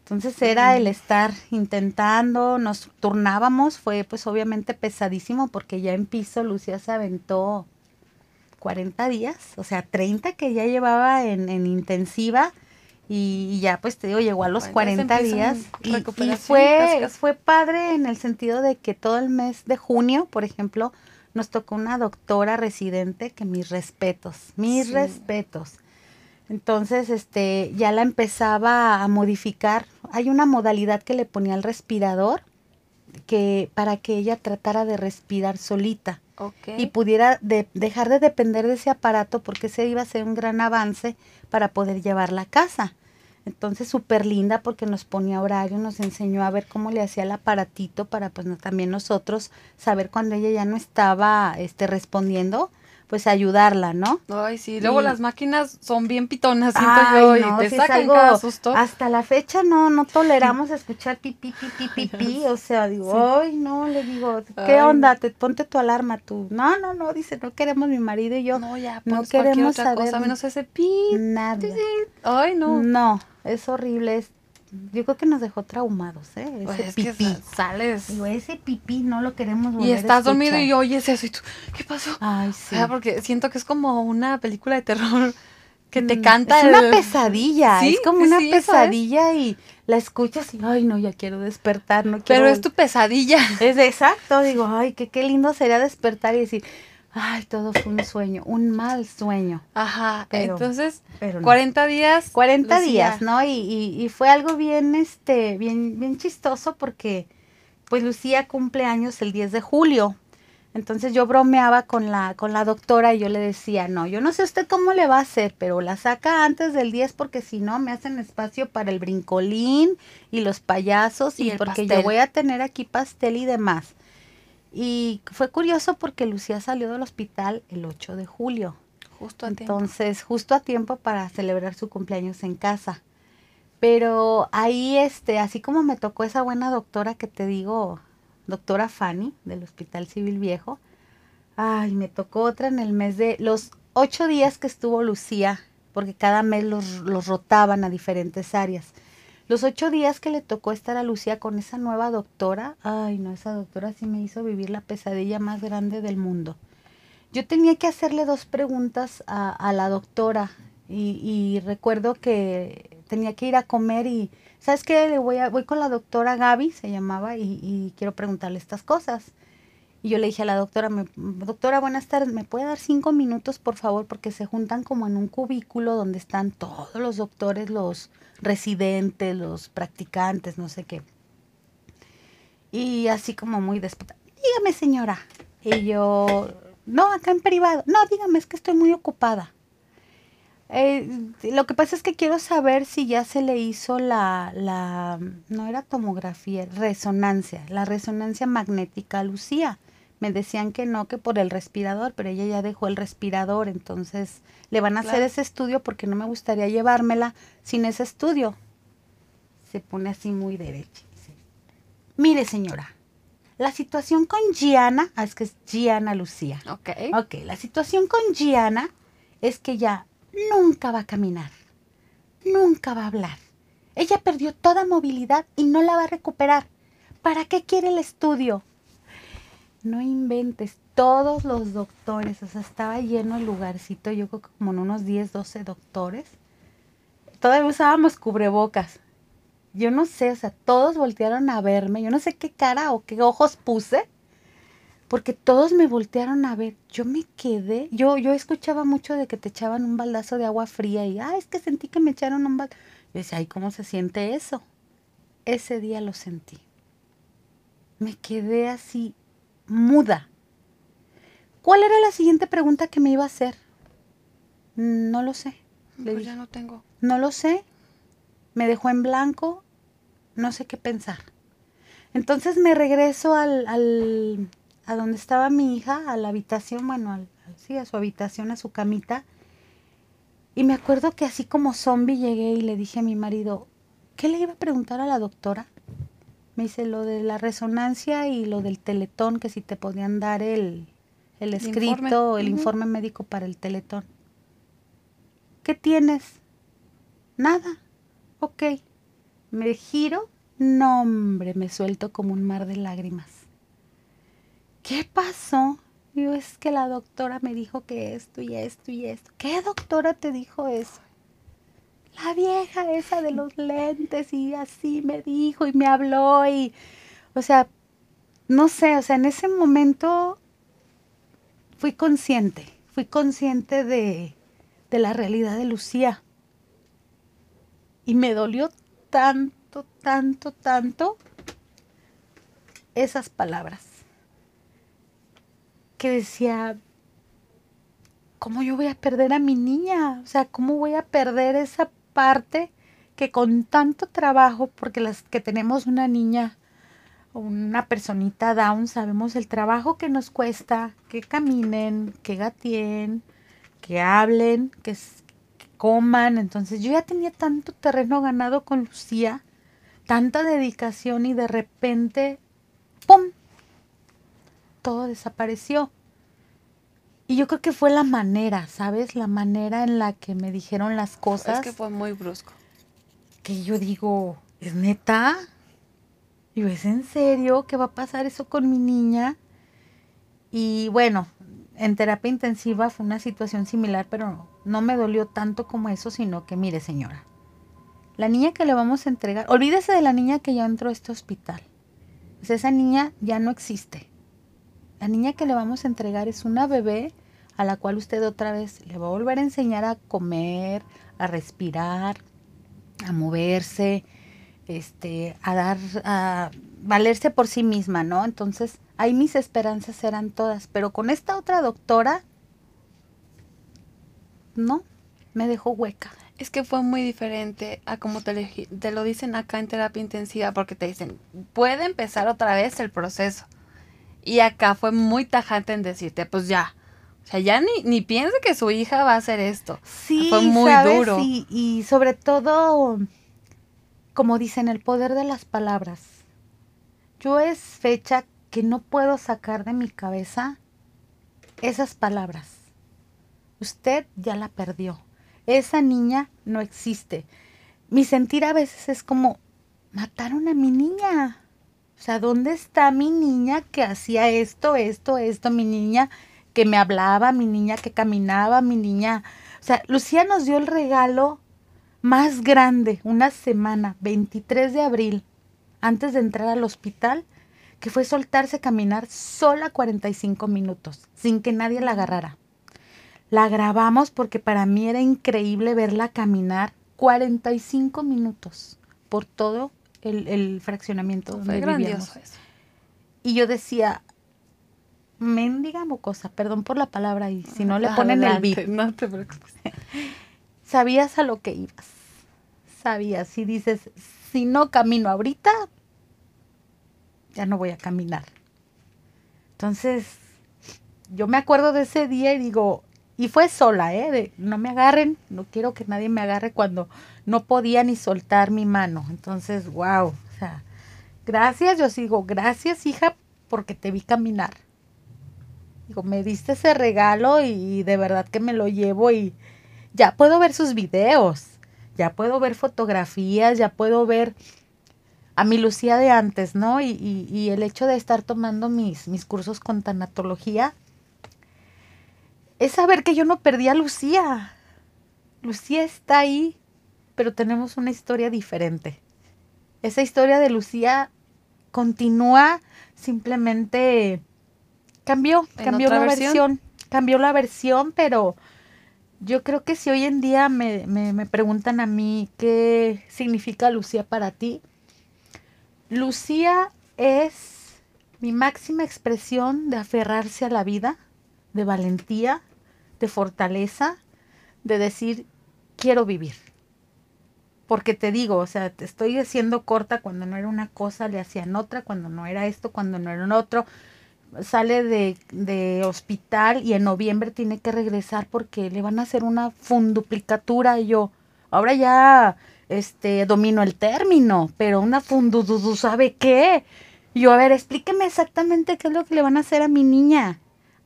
Speaker 2: Entonces era el estar intentando, nos turnábamos, fue pues obviamente pesadísimo, porque ya en piso Lucía se aventó 40 días, o sea, 30 que ya llevaba en, en intensiva. Y, ya pues te digo, llegó a los
Speaker 1: 40
Speaker 2: 40
Speaker 1: empiezan
Speaker 2: días y- fue, fue padre en el sentido de que todo el mes de junio, por ejemplo, nos tocó una doctora residente que mis respetos, mis
Speaker 1: Sí.
Speaker 2: respetos. Entonces, este, ya la empezaba a modificar. Hay una modalidad que le ponía al respirador que para que ella tratara de respirar solita Y pudiera de- dejar de depender de ese aparato porque ese iba a ser un gran avance para poder llevarla a casa. Entonces, súper linda porque nos ponía horario, nos enseñó a ver cómo le hacía el aparatito para pues también nosotros saber cuando ella ya no estaba este, respondiendo, pues ayudarla, ¿no?
Speaker 1: Ay, sí. Luego
Speaker 2: Y-
Speaker 1: las máquinas son bien pitonas, siento
Speaker 2: Ay,
Speaker 1: yo, y te sacan
Speaker 2: algo-
Speaker 1: cada susto.
Speaker 2: Hasta la fecha no, no toleramos escuchar pipí, pipí, pipí. O sea, digo,
Speaker 1: Sí.
Speaker 2: ay, no, le digo, ¿qué
Speaker 1: Ay.
Speaker 2: onda? Te, ponte tu alarma tú. No, no, no, dice, no queremos mi marido y yo.
Speaker 1: no, ya,
Speaker 2: no
Speaker 1: pues
Speaker 2: queremos
Speaker 1: otra cosa,
Speaker 2: saber-
Speaker 1: menos ese pi.
Speaker 2: Nada.
Speaker 1: Ay, no.
Speaker 2: No, es horrible. Es, yo creo que nos dejó traumados, ¿eh? Ese
Speaker 1: Pues es que
Speaker 2: pipí.
Speaker 1: sa- sales
Speaker 2: Digo, ese pipí no lo queremos volver
Speaker 1: y
Speaker 2: a
Speaker 1: estás dormido y oyes eso y tú, ¿qué pasó?
Speaker 2: Ay, sí.
Speaker 1: Ah, porque siento que es como una película de terror que te
Speaker 2: Mm,
Speaker 1: canta.
Speaker 2: Es una pesadilla,
Speaker 1: Sí,
Speaker 2: es como una
Speaker 1: sí,
Speaker 2: pesadilla y la escuchas y, ay, no, ya quiero despertar, no quiero.
Speaker 1: Pero es tu pesadilla.
Speaker 2: Es exacto, digo, ay, que qué lindo sería despertar y decir, ay, todo fue un sueño, un mal sueño.
Speaker 1: Ajá.
Speaker 2: Pero-
Speaker 1: Entonces,
Speaker 2: Pero no.
Speaker 1: 40 días.
Speaker 2: 40
Speaker 1: Lucía.
Speaker 2: días, ¿no? Y, y, y fue algo bien, este, bien, bien chistoso porque, pues, Lucía cumple años el 10 de julio. Entonces yo bromeaba con la, con la doctora y yo le decía, no, yo no sé usted cómo le va a hacer, pero la saca antes del 10 porque si no me hacen espacio para el brincolín y los payasos
Speaker 1: Y
Speaker 2: porque
Speaker 1: pastel.
Speaker 2: yo voy a tener aquí pastel y demás. Y fue curioso porque Lucía salió del hospital el 8 de julio.
Speaker 1: Justo a tiempo.
Speaker 2: Entonces, justo a tiempo para celebrar su cumpleaños en casa. Pero ahí, este, así como me tocó esa buena doctora que te digo, doctora Fanny, del Hospital Civil Viejo, ay, me tocó otra en el mes de los ocho días que estuvo Lucía, porque cada mes los, los rotaban a diferentes áreas. Los ocho días que le tocó estar a Lucía con esa nueva doctora, ay, no, esa doctora sí me hizo vivir la pesadilla más grande del mundo. Yo tenía que hacerle dos preguntas a, la doctora y, recuerdo que tenía que ir a comer y, ¿sabes qué? Le voy, a, con la doctora Gaby, se llamaba, y, y quiero preguntarle estas cosas. Y yo le dije a la doctora, me- doctora, buenas tardes, ¿me puede dar cinco minutos, por favor? Porque se juntan como en un cubículo donde están todos los doctores, los residentes, los practicantes, no sé qué. Y así como muy después, dígame señora. Y yo, no, acá en privado. No, dígame, es que estoy muy ocupada. Eh, lo que pasa es que quiero saber si ya se le hizo la, la, no era tomografía, resonancia, la resonancia magnética Lucía. Me decían que no, que por el respirador, pero ella ya dejó el respirador, entonces le van a hacer ese estudio porque no me gustaría llevármela sin ese estudio. Se pone así muy derecha. Mire señora, la situación con Gianna, ah, es que es Gianna Lucía.
Speaker 1: Ok.
Speaker 2: Ok, la situación con Gianna es que ya nunca va a caminar, nunca va a hablar. Ella perdió toda movilidad y no la va a recuperar. ¿Para qué quiere el estudio? No inventes, todos los doctores, o sea, estaba lleno el lugarcito, yo creo que como en unos 10, 12 doctores. Todavía usábamos cubrebocas. Yo no sé, o sea, todos voltearon a verme, yo no sé qué cara o qué ojos puse, porque todos me voltearon a ver. Yo me quedé, yo, yo escuchaba mucho de que te echaban un baldazo de agua fría y, ah, es que sentí que me echaron un baldazo. Yo decía, ay, ¿cómo se siente eso? Ese día lo sentí. Me quedé así, muda. ¿Cuál era la siguiente pregunta que me iba a hacer? No lo sé. Le
Speaker 1: Pues
Speaker 2: dije,
Speaker 1: ya no tengo.
Speaker 2: no lo sé. Me dejó en blanco. No sé qué pensar. Entonces me regreso al, al- a donde estaba mi hija, a la habitación, bueno, al, al- sí, a su habitación, a su camita. Y me acuerdo que así como zombie llegué y le dije a mi marido, ¿qué le iba a preguntar a la doctora? Me dice lo de la resonancia y lo del teletón, que si te podían dar el, el
Speaker 1: El
Speaker 2: escrito,
Speaker 1: informe.
Speaker 2: el informe médico para el teletón. ¿Qué tienes? Nada. Ok. Me giro. No, hombre, me suelto como un mar de lágrimas. ¿Qué pasó? Digo, es que la doctora me dijo que esto y esto y esto. ¿Qué doctora te dijo eso? La vieja esa de los lentes y así me dijo y me habló y, o sea, no sé, o sea, en ese momento fui consciente, fui consciente de, de la realidad de Lucía. Y me dolió tanto, tanto, tanto esas palabras. Que decía, ¿cómo yo voy a perder a mi niña? O sea, ¿cómo voy a perder esa parte que con tanto trabajo, porque las que tenemos una niña o una personita down, sabemos el trabajo que nos cuesta, que caminen, que gateen, que hablen, que, que coman. Entonces yo ya tenía tanto terreno ganado con Lucía, tanta dedicación y de repente, ¡pum! Todo desapareció. Y yo creo que fue la manera, ¿sabes? La manera en la que me dijeron las cosas
Speaker 1: Es que fue muy brusco.
Speaker 2: que yo digo, ¿es neta? Digo, ¿es en serio que va a pasar eso con mi niña? Y bueno, en terapia intensiva fue una situación similar, pero no me dolió tanto como eso, sino que, mire señora, la niña que le vamos a entregar, olvídese de la niña que ya entró a este hospital. Pues esa niña ya no existe. La niña que le vamos a entregar es una bebé a la cual usted otra vez le va a volver a enseñar a comer, a respirar, a moverse, este, a dar, a valerse por sí misma, ¿no? Entonces, ahí mis esperanzas eran todas, pero con esta otra doctora, no, me dejó hueca.
Speaker 1: Es que fue muy diferente a como te, te lo dicen acá en terapia intensiva, porque te dicen, puede empezar otra vez el proceso. Y acá fue muy tajante en decirte, pues ya. O sea, ya ni, ni piense que su hija va a hacer esto.
Speaker 2: Sí,
Speaker 1: Fue muy
Speaker 2: ¿sabes?
Speaker 1: duro.
Speaker 2: Y, y sobre todo, como dicen, el poder de las palabras. Yo es fecha que no puedo sacar de mi cabeza esas palabras. Usted ya la perdió. Esa niña no existe. Mi sentir a veces es como, mataron a mi niña. O sea, ¿dónde está mi niña que hacía esto, esto, esto? Mi niña que me hablaba, mi niña que caminaba, mi niña... O sea, Lucía nos dio el regalo más grande, una semana, 23 de abril, antes de entrar al hospital, que fue soltarse a caminar sola 45 minutos, sin que nadie la agarrara. La grabamos porque para mí era increíble verla caminar 45 minutos por todo el, el fraccionamiento donde vivíamos.
Speaker 1: eso.
Speaker 2: Y yo decía, mendiga mocosa, perdón por la palabra, y si no le ponen el beat.
Speaker 1: No te preocupes.
Speaker 2: Sabías a lo que ibas. Sabías. Y dices, si no camino ahorita, ya no voy a caminar. Entonces, yo me acuerdo de ese día y digo, y fue sola, ¿eh? De, no me agarren, no quiero que nadie me agarre cuando no podía ni soltar mi mano. Entonces, wow, o sea, gracias, yo sigo, gracias hija, porque te vi caminar. Digo, me diste ese regalo y de verdad que me lo llevo y ya puedo ver sus videos, ya puedo ver fotografías, ya puedo ver a mi Lucía de antes, ¿no? Y, y- y el hecho de estar tomando mis, mis cursos con tanatología es saber que yo no perdí a Lucía. Lucía está ahí, pero tenemos una historia diferente. Esa historia de Lucía continúa simplemente Cambió,
Speaker 1: ¿En
Speaker 2: cambió la
Speaker 1: versión?
Speaker 2: versión? cambió la versión, pero yo creo que si hoy en día me, me, me preguntan a mí qué significa Lucía para ti, Lucía es mi máxima expresión de aferrarse a la vida, de valentía, de fortaleza, de decir, quiero vivir. Porque te digo, o sea, te estoy haciendo corta cuando no era una cosa, le hacían otra, cuando no era esto, cuando no era otro. Sale de, de hospital y en noviembre tiene que regresar porque le van a hacer una funduplicatura y yo, ahora ya este domino el término, pero una fundududu, ¿sabe qué? Yo, a ver, explíqueme exactamente qué es lo que le van a hacer a mi niña.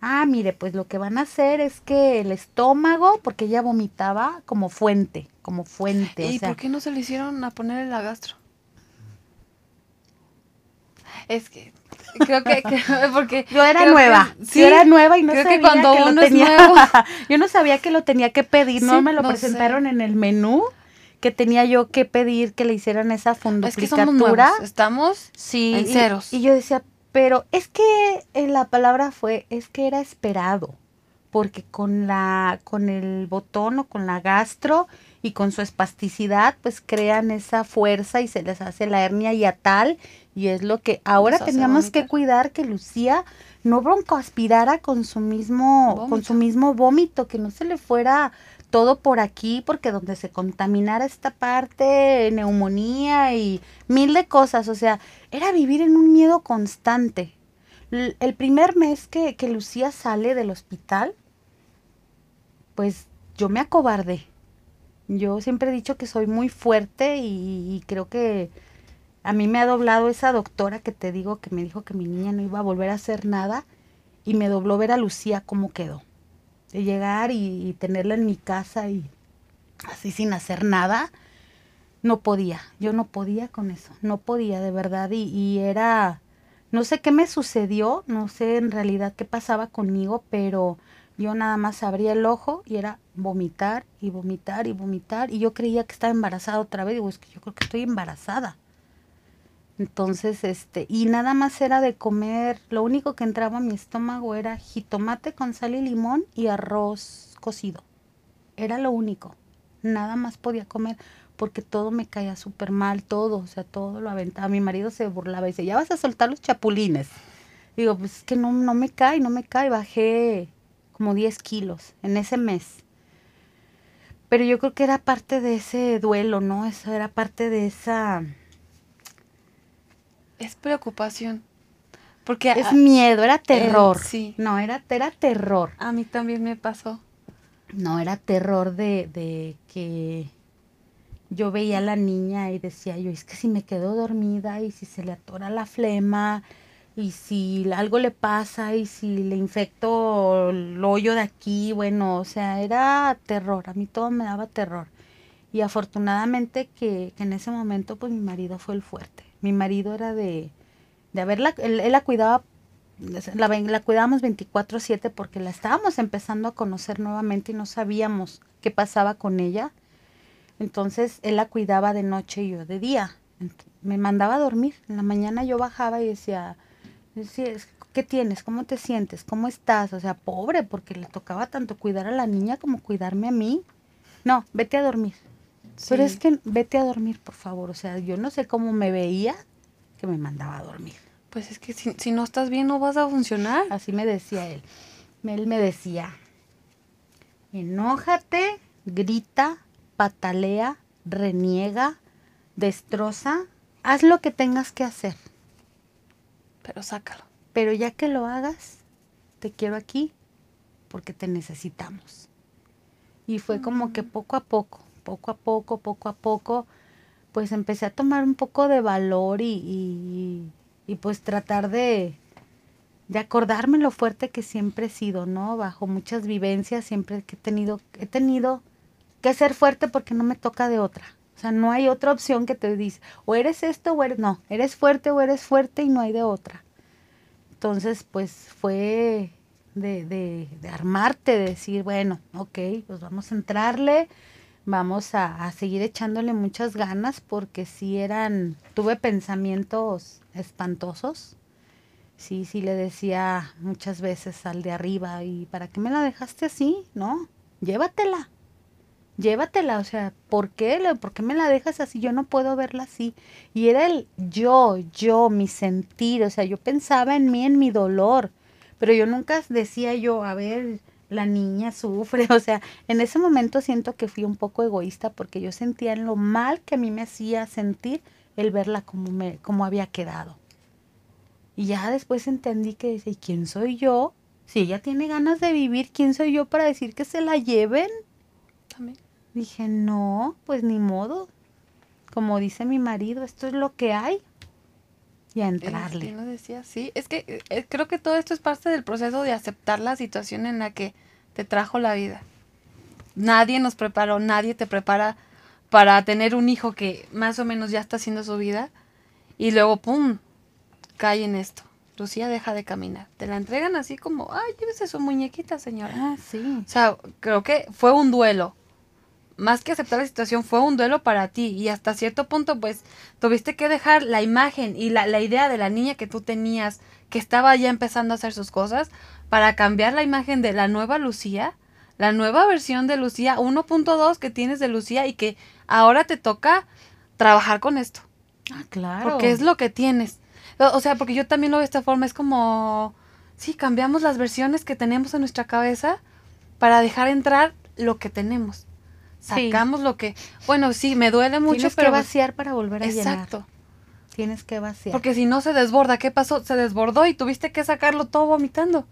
Speaker 2: Ah, mire, pues lo que van a hacer es que el estómago, porque ella vomitaba como fuente, como fuente. o
Speaker 1: ¿Y
Speaker 2: sea,
Speaker 1: por qué no se le hicieron a poner el gastro? Es que creo que, que- porque
Speaker 2: Yo era
Speaker 1: que-
Speaker 2: nueva,
Speaker 1: sí,
Speaker 2: yo era nueva y no
Speaker 1: creo
Speaker 2: sabía
Speaker 1: que cuando
Speaker 2: lo
Speaker 1: uno es
Speaker 2: tenía.
Speaker 1: nuevo-
Speaker 2: yo no sabía que lo tenía que pedir, no
Speaker 1: Sí,
Speaker 2: me lo
Speaker 1: no
Speaker 2: presentaron
Speaker 1: sé.
Speaker 2: en el menú que tenía yo que pedir que le hicieran esa
Speaker 1: es que somos
Speaker 2: funduplicatura.
Speaker 1: nuevos, estamos
Speaker 2: Sí,
Speaker 1: en
Speaker 2: y-
Speaker 1: ceros.
Speaker 2: Y, yo decía, pero es que eh, la palabra fue, es que era esperado, porque con la, con el botón o con la gastro y con su espasticidad, pues crean esa fuerza y se les hace la hernia y a tal, y es lo que ahora teníamos que cuidar que Lucía no broncoaspirara con su mismo, con su mismo vómito, que no se le fuera todo por aquí, porque donde se contaminara esta parte, neumonía y mil de cosas, o sea, era vivir en un miedo constante. El primer mes que, que Lucía sale del hospital, pues yo me acobardé. Yo siempre he dicho que soy muy fuerte y, y creo que a mí me ha doblado esa doctora que te digo que me dijo que mi niña no iba a volver a hacer nada y me dobló ver a Lucía cómo quedó. De llegar y, y tenerla en mi casa y así sin hacer nada, no podía, yo no podía con eso, no podía de verdad y, y era, no sé qué me sucedió, no sé en realidad qué pasaba conmigo, pero yo nada más abría el ojo y era vomitar y vomitar y vomitar y yo creía que estaba embarazada otra vez, digo, es que yo creo que estoy embarazada. Entonces, este, y nada más era de comer, lo único que entraba a mi estómago era jitomate con sal y limón y arroz cocido. Era lo único. Nada más podía comer porque todo me caía súper mal, todo, o sea, todo lo aventaba. Mi marido se burlaba y dice, ya vas a soltar los chapulines. Digo, pues es que no, no me cae, no me cae. Bajé como 10 kilos en ese mes. Pero yo creo que era parte de ese duelo, ¿no? Eso era parte de esa...
Speaker 1: Es preocupación. Porque
Speaker 2: Es
Speaker 1: a,
Speaker 2: miedo, era terror.
Speaker 1: sí.
Speaker 2: No, era, era terror.
Speaker 1: a mí también me pasó.
Speaker 2: No, era terror de, de que yo veía a la niña y decía yo, es que si me quedo dormida y si se le atora la flema y si algo le pasa y si le infecto el hoyo de aquí, bueno, o sea, era terror, a mí todo me daba terror. Y afortunadamente que, que en ese momento pues mi marido fue el fuerte. Mi marido era de, de haberla, él, él la cuidaba la, la cuidábamos 24/7 porque la estábamos empezando a conocer nuevamente y no sabíamos qué pasaba con ella. Entonces él la cuidaba de noche y yo de día. Me mandaba a dormir. En la mañana yo bajaba y decía, decía, "Es- ¿qué tienes? ¿Cómo te sientes? ¿Cómo estás? O sea, pobre, porque le tocaba tanto cuidar a la niña como cuidarme a mí. No, vete a dormir. Pero es que vete a dormir, por favor. O sea, yo no sé cómo me veía que me mandaba a dormir.
Speaker 1: Pues es que si, si no estás bien no vas a funcionar.
Speaker 2: Así me decía él. Él me decía, enójate, grita, patalea, reniega, destroza, haz lo que tengas que hacer.
Speaker 1: Pero sácalo.
Speaker 2: Pero ya que lo hagas, te quiero aquí porque te necesitamos. Y fue como que poco a poco, poco a poco, poco a poco, pues empecé a tomar un poco de valor y, y, y, pues tratar de, de acordarme lo fuerte que siempre he sido, ¿no? Bajo muchas vivencias, siempre que he tenido, he tenido que ser fuerte porque no me toca de otra. O sea, no hay otra opción que te dice, o eres esto o eres, no, eres fuerte o eres fuerte y no hay de otra. Entonces, pues fue de, de, de armarte, de decir, bueno, ok, pues vamos a entrarle, vamos a, a seguir echándole muchas ganas porque sí eran, tuve pensamientos espantosos, Sí, sí le decía muchas veces al de arriba, ¿y para qué me la dejaste así? No, llévatela. Llévatela, o sea, ¿por qué? ¿Por qué me la dejas así? Yo no puedo verla así. Y era el yo, yo, mi sentir, o sea, yo pensaba en mí, en mi dolor, pero yo nunca decía yo, a ver, la niña sufre, o sea, en ese momento siento que fui un poco egoísta porque yo sentía en lo mal que a mí me hacía sentir el verla como, me, como había quedado. Y ya después entendí que dice, ¿y quién soy yo? Si ella tiene ganas de vivir, ¿quién soy yo para decir que se la lleven?
Speaker 1: También.
Speaker 2: Dije, no, pues ni modo. Como dice mi marido, esto es lo que hay. Y a entrarle.
Speaker 1: ¿Quién lo decía? Sí, es que eh, eh, creo que todo esto es parte del proceso de aceptar la situación en la que te trajo la vida. Nadie nos preparó, nadie te prepara para tener un hijo que más o menos ya está haciendo su vida y luego, ¡pum!, cae en esto. Lucía deja de caminar. Te la entregan así como, ay, llévese su muñequita, señora.
Speaker 2: Ah, sí.
Speaker 1: O sea, creo que fue un duelo. Más que aceptar la situación, fue un duelo para ti. Y hasta cierto punto, pues, tuviste que dejar la imagen y la, la idea de la niña que tú tenías, que estaba ya empezando a hacer sus cosas, para cambiar la imagen de la nueva Lucía, la nueva versión de Lucía 1.2 que tienes de Lucía y que ahora te toca trabajar con esto.
Speaker 2: Ah, claro.
Speaker 1: Porque es lo que tienes. O sea, porque yo también lo veo de esta forma, es como, sí, cambiamos las versiones que tenemos en nuestra cabeza para dejar entrar lo que tenemos. Sacamos lo que, bueno, sí, me duele mucho,
Speaker 2: Tienes
Speaker 1: pero
Speaker 2: que vaciar para volver a llenar.
Speaker 1: exacto.
Speaker 2: Tienes que vaciar.
Speaker 1: Porque si no se desborda, ¿qué pasó? Se desbordó y tuviste que sacarlo todo vomitando.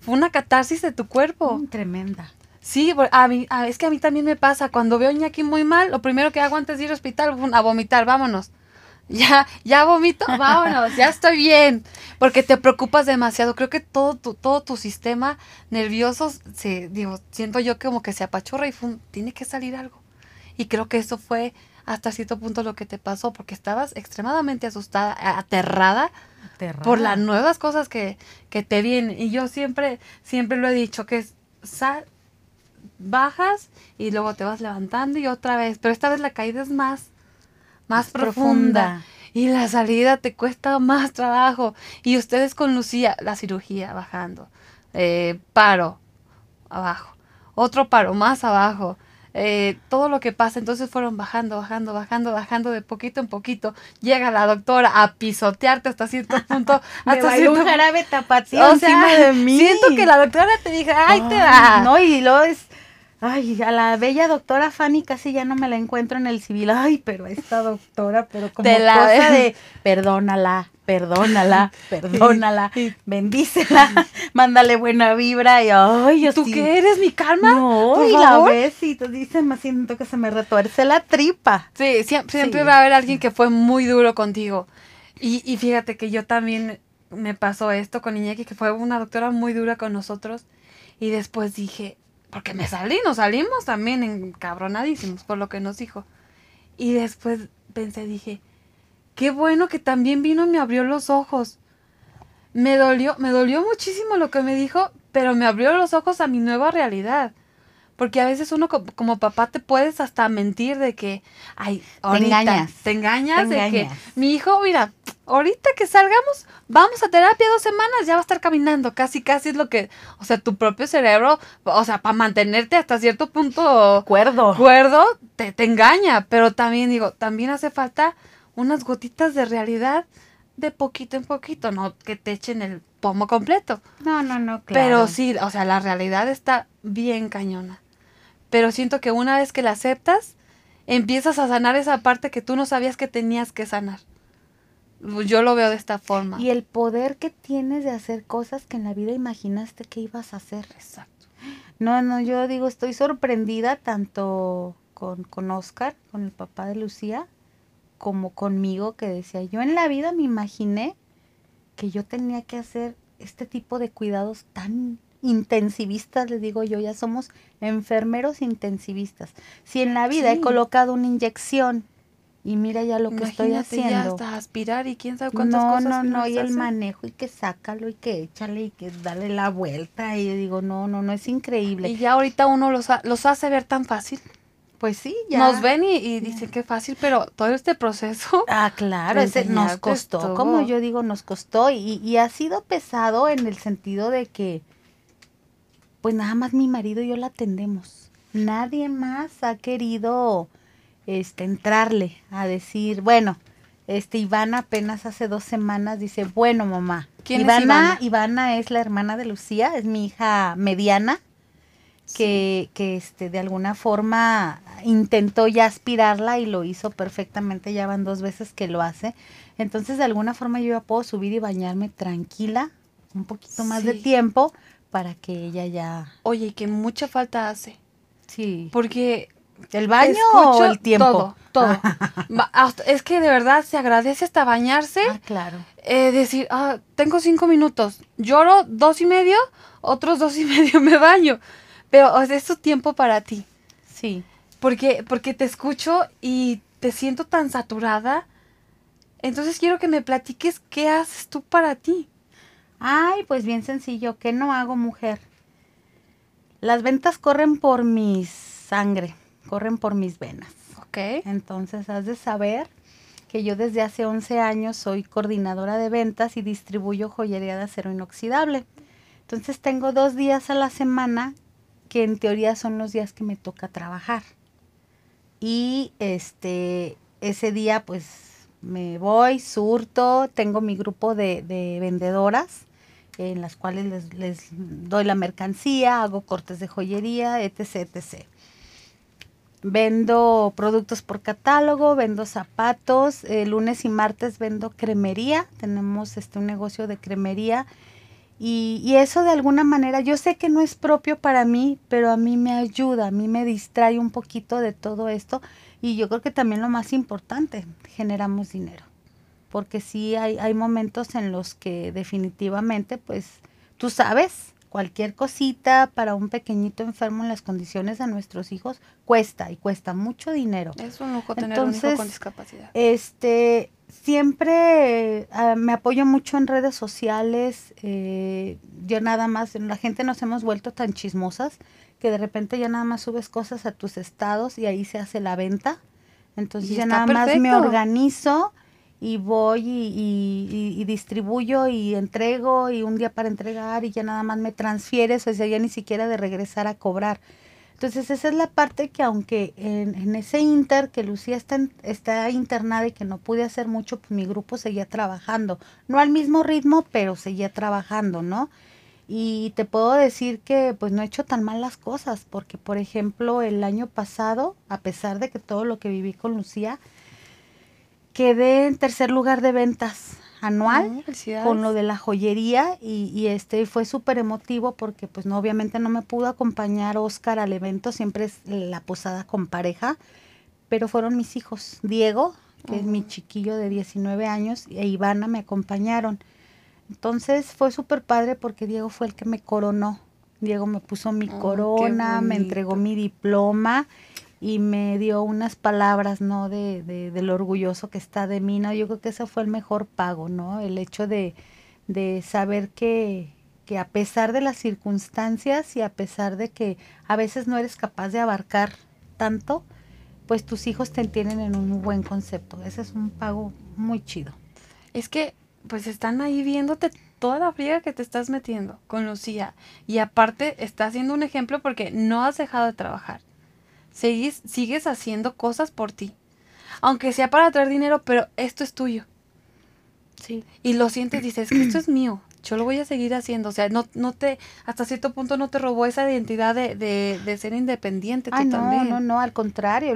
Speaker 1: Fue una catarsis de tu cuerpo.
Speaker 2: Mm, tremenda.
Speaker 1: Sí, a mí, a- es que a mí también me pasa. Cuando veo a Iñaki muy mal, lo primero que hago antes de ir al hospital, a vomitar, vámonos. Ya, ya vomito, vámonos, ya estoy bien. Porque te preocupas demasiado. Creo que todo tu, todo tu sistema nervioso se, digo, siento yo como que se apachurra y fum, tiene que salir algo. Y creo que eso fue hasta cierto punto lo que te pasó, porque estabas extremadamente asustada, Aterrada. por las nuevas cosas que, que te vienen. Y yo siempre, siempre lo he dicho, que es sal, bajas y luego te vas levantando y otra vez. Pero esta vez la caída es más, más
Speaker 2: Más
Speaker 1: profunda.
Speaker 2: profunda.
Speaker 1: Y la salida te cuesta más trabajo. Y ustedes con Lucía, la cirugía bajando. eh, paro, abajo. Otro paro, más abajo. eh, todo lo que pasa, entonces fueron bajando, bajando, bajando, bajando de poquito en poquito. Llega la doctora a pisotearte hasta cierto punto.
Speaker 2: Me
Speaker 1: hasta
Speaker 2: un
Speaker 1: cierto-
Speaker 2: jarabe tapatío
Speaker 1: o
Speaker 2: encima
Speaker 1: sea,
Speaker 2: de mí.
Speaker 1: siento que la doctora te diga, ay, te da.
Speaker 2: No, y luego es. Ay, a la bella doctora Fanny casi ya no me la encuentro en el civil. Ay, pero esta doctora, pero como
Speaker 1: Te la
Speaker 2: cosa de perdónala, perdónala, perdónala, bendícela, mándale buena vibra y ay, yo
Speaker 1: ¿Tú
Speaker 2: sí-
Speaker 1: qué eres, mi calma?
Speaker 2: No,
Speaker 1: Por
Speaker 2: y la ves y tú dices, me siento que se me retuerce la tripa.
Speaker 1: Sí, siempre, siempre
Speaker 2: Sí.
Speaker 1: va a haber alguien que fue muy duro contigo. Y, y fíjate que yo también me pasó esto con Iñaki, que fue una doctora muy dura con nosotros. Y después dije, porque me salí, nos salimos también encabronadísimos por lo que nos dijo. Y después pensé, dije, qué bueno que también vino y me abrió los ojos. Me dolió, me dolió muchísimo lo que me dijo, pero me abrió los ojos a mi nueva realidad. Porque a veces uno co- como, papá te puedes hasta mentir de que, ay, ahorita
Speaker 2: engañas.
Speaker 1: te engañas
Speaker 2: Te
Speaker 1: de que mi hijo, mira, ahorita que salgamos, vamos a terapia dos semanas, ya va a estar caminando, casi, casi es lo que, o sea, tu propio cerebro, o sea, para mantenerte hasta cierto punto
Speaker 2: Acuerdo.
Speaker 1: cuerdo, te, te engaña, pero también digo, también hace falta unas gotitas de realidad de poquito en poquito, no que te echen el pomo completo.
Speaker 2: No, no, no, claro.
Speaker 1: Pero sí, o sea, la realidad está bien cañona. Pero siento que una vez que la aceptas, empiezas a sanar esa parte que tú no sabías que tenías que sanar. Yo lo veo de esta forma.
Speaker 2: Y el poder que tienes de hacer cosas que en la vida imaginaste que ibas a hacer.
Speaker 1: Exacto.
Speaker 2: No, no, yo digo, estoy sorprendida tanto con, con Oscar, con el papá de Lucía, como conmigo, que decía, yo en la vida me imaginé que yo tenía que hacer este tipo de cuidados tan intensivistas, les digo yo, ya somos enfermeros intensivistas. Si en la vida
Speaker 1: Sí.
Speaker 2: he colocado una inyección y mira ya lo que estoy
Speaker 1: ya
Speaker 2: haciendo.
Speaker 1: hasta aspirar y quién sabe cuántas
Speaker 2: No,
Speaker 1: cosas
Speaker 2: no,
Speaker 1: que
Speaker 2: no, y el
Speaker 1: hacen.
Speaker 2: manejo y que sácalo y que échale y que dale la vuelta y yo digo, no, no, no, es increíble.
Speaker 1: Y ya ahorita uno los, ha- los hace ver tan fácil.
Speaker 2: Pues sí, ya.
Speaker 1: Nos ven y, y dicen que fácil, pero todo este proceso.
Speaker 2: Ah, claro, ese nos costó, como yo digo, nos costó y, y ha sido pesado en el sentido de que, pues nada más mi marido y yo la atendemos. Nadie más ha querido, este, entrarle a decir, bueno, este, Ivana apenas hace dos semanas dice, bueno, mamá.
Speaker 1: ¿Quién es
Speaker 2: Ivana,
Speaker 1: Ivana?
Speaker 2: Ivana es la hermana de Lucía, es mi hija mediana que, que este, de alguna forma intentó ya aspirarla y lo hizo perfectamente, ya van dos veces que lo hace. Entonces, de alguna forma yo ya puedo subir y bañarme tranquila, un poquito más de tiempo, para que ella ya...
Speaker 1: Oye, que mucha falta hace.
Speaker 2: Sí.
Speaker 1: Porque
Speaker 2: ¿El baño o el tiempo?
Speaker 1: Todo, todo. Es que de verdad se agradece hasta bañarse.
Speaker 2: Ah, claro.
Speaker 1: eh, decir, ah, tengo cinco minutos. Lloro dos y medio, otros dos y medio me baño. Pero o sea, es tu tiempo para ti.
Speaker 2: Sí.
Speaker 1: Porque, porque te escucho y te siento tan saturada. Entonces quiero que me platiques qué haces tú para ti.
Speaker 2: Ay, pues bien sencillo, ¿qué no hago, mujer? Las ventas corren por mi sangre, corren por mis venas.
Speaker 1: ¿Ok?
Speaker 2: Entonces, has de saber que yo desde hace 11 años soy coordinadora de ventas y distribuyo joyería de acero inoxidable. Entonces, tengo dos días a la semana que en teoría son los días que me toca trabajar. Y este, ese día pues me voy, surto, tengo mi grupo de, de vendedoras en las cuales les, doy la mercancía, hago cortes de joyería, etc, etc. Vendo productos por catálogo, vendo zapatos, eh, lunes y martes vendo cremería, tenemos este un negocio de cremería y, y eso de alguna manera, yo sé que no es propio para mí, pero a mí me ayuda, a mí me distrae un poquito de todo esto y yo creo que también lo más importante, generamos dinero, porque sí hay, hay momentos en los que definitivamente, pues tú sabes, cualquier cosita para un pequeñito enfermo en las condiciones de nuestros hijos cuesta y cuesta mucho dinero.
Speaker 1: Es un lujo tener un hijo
Speaker 2: Entonces,
Speaker 1: con discapacidad.
Speaker 2: Este, siempre eh, ah, me apoyo mucho en redes sociales. eh, yo nada más, la gente nos hemos vuelto tan chismosas que de repente ya nada más subes cosas a tus estados y ahí se hace la venta. Entonces
Speaker 1: Y
Speaker 2: ya nada más me organizo y voy y, y- y- y distribuyo y entrego y un día para entregar y ya nada más me transfieres, o sea, ya ni siquiera de regresar a cobrar. Entonces esa es la parte que aunque en, en ese inter que Lucía está, en- está internada y que no pude hacer mucho, pues mi grupo seguía trabajando. No al mismo ritmo, pero seguía trabajando, ¿no? Y te puedo decir que pues no he hecho tan mal las cosas, porque por ejemplo el año pasado, a pesar de que todo lo que viví con Lucía, quedé en tercer lugar de ventas anual
Speaker 1: felicidades.
Speaker 2: con lo de la joyería y, y este fue súper emotivo porque pues no obviamente no me pudo acompañar Oscar al evento, siempre es la posada con pareja, pero fueron mis hijos, Diego, que es mi
Speaker 1: Ujú.
Speaker 2: chiquillo de 19 años, e Ivana me acompañaron. Entonces fue súper padre porque Diego fue el que me coronó. Diego me puso mi
Speaker 1: Oh,
Speaker 2: corona, me entregó mi diploma y me dio unas palabras, ¿no? De, de, de lo orgulloso que está de mí, ¿no? Yo creo que ese fue el mejor pago, ¿no? El hecho de, de saber que, que a pesar de las circunstancias y a pesar de que a veces no eres capaz de abarcar tanto, pues tus hijos te tienen en un buen concepto. Ese es un pago muy chido.
Speaker 1: Es que, pues están ahí viéndote toda la friega que te estás metiendo con Lucía. Y aparte, estás siendo un ejemplo porque no has dejado de trabajar. Sigues, sigues haciendo cosas por ti. Aunque sea para traer dinero, pero esto es tuyo.
Speaker 2: Sí.
Speaker 1: Y lo sientes, dices, que esto es mío. Yo lo voy a seguir haciendo. O sea, no, no te, hasta cierto punto no te robó esa identidad de, de, de ser independiente tú
Speaker 2: Ay, no,
Speaker 1: también.
Speaker 2: no, no, al contrario.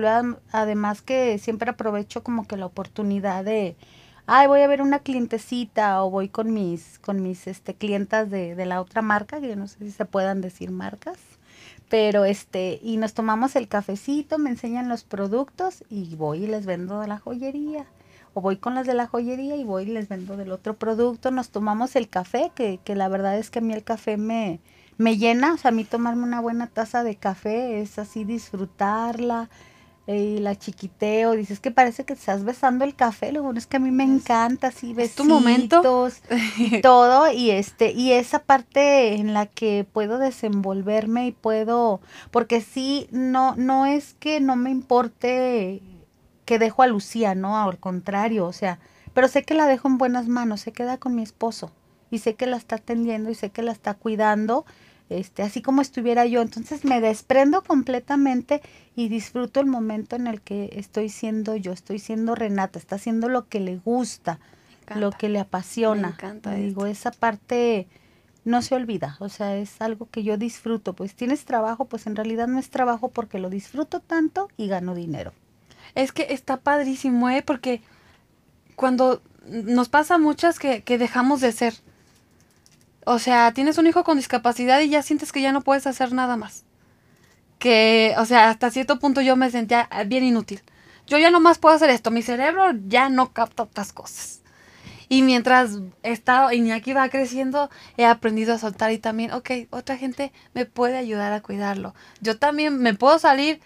Speaker 2: Además que siempre aprovecho como que la oportunidad de, ay, voy a ver una clientecita o voy con mis, con mis este, clientas de, de la otra marca, que yo no sé si se puedan decir marcas, pero este, y nos tomamos el cafecito, me enseñan los productos y voy y les vendo de la joyería. O voy con las de la joyería y voy y les vendo del otro producto. Nos tomamos el café, que, que la verdad es que a mí el café me, me llena. O sea, a mí tomarme una buena taza de café es así disfrutarla. Y la chiquiteo, dices que parece que estás besando el café, lo bueno es que a mí me encanta así besitos, tu momento. y todo y este y esa parte en la que puedo desenvolverme y puedo porque sí no no es que no me importe que dejo a Lucía, no, al contrario, o sea, pero sé que la dejo en buenas manos, se queda con mi esposo y sé que la está atendiendo y sé que la está cuidando este, así como estuviera yo. Entonces me desprendo completamente y disfruto el momento en el que estoy siendo yo, estoy siendo Renata, está haciendo lo que le gusta, lo que le apasiona. Me encanta. Digo, esa parte no se olvida, o sea, es algo que yo disfruto. Pues tienes trabajo, pues en realidad no es trabajo porque lo disfruto tanto y gano dinero.
Speaker 1: Es que está padrísimo, ¿eh? Porque cuando nos pasa muchas que, que dejamos de ser o sea, tienes un hijo con discapacidad y ya sientes que ya no puedes hacer nada más. Que, o sea, hasta cierto punto yo me sentía eh, bien inútil. Yo ya no más puedo hacer esto. Mi cerebro ya no capta otras cosas. Y mientras he estado, Iñaki va creciendo, he aprendido a soltar y también, ok, otra gente me puede ayudar a cuidarlo. Yo también me puedo salir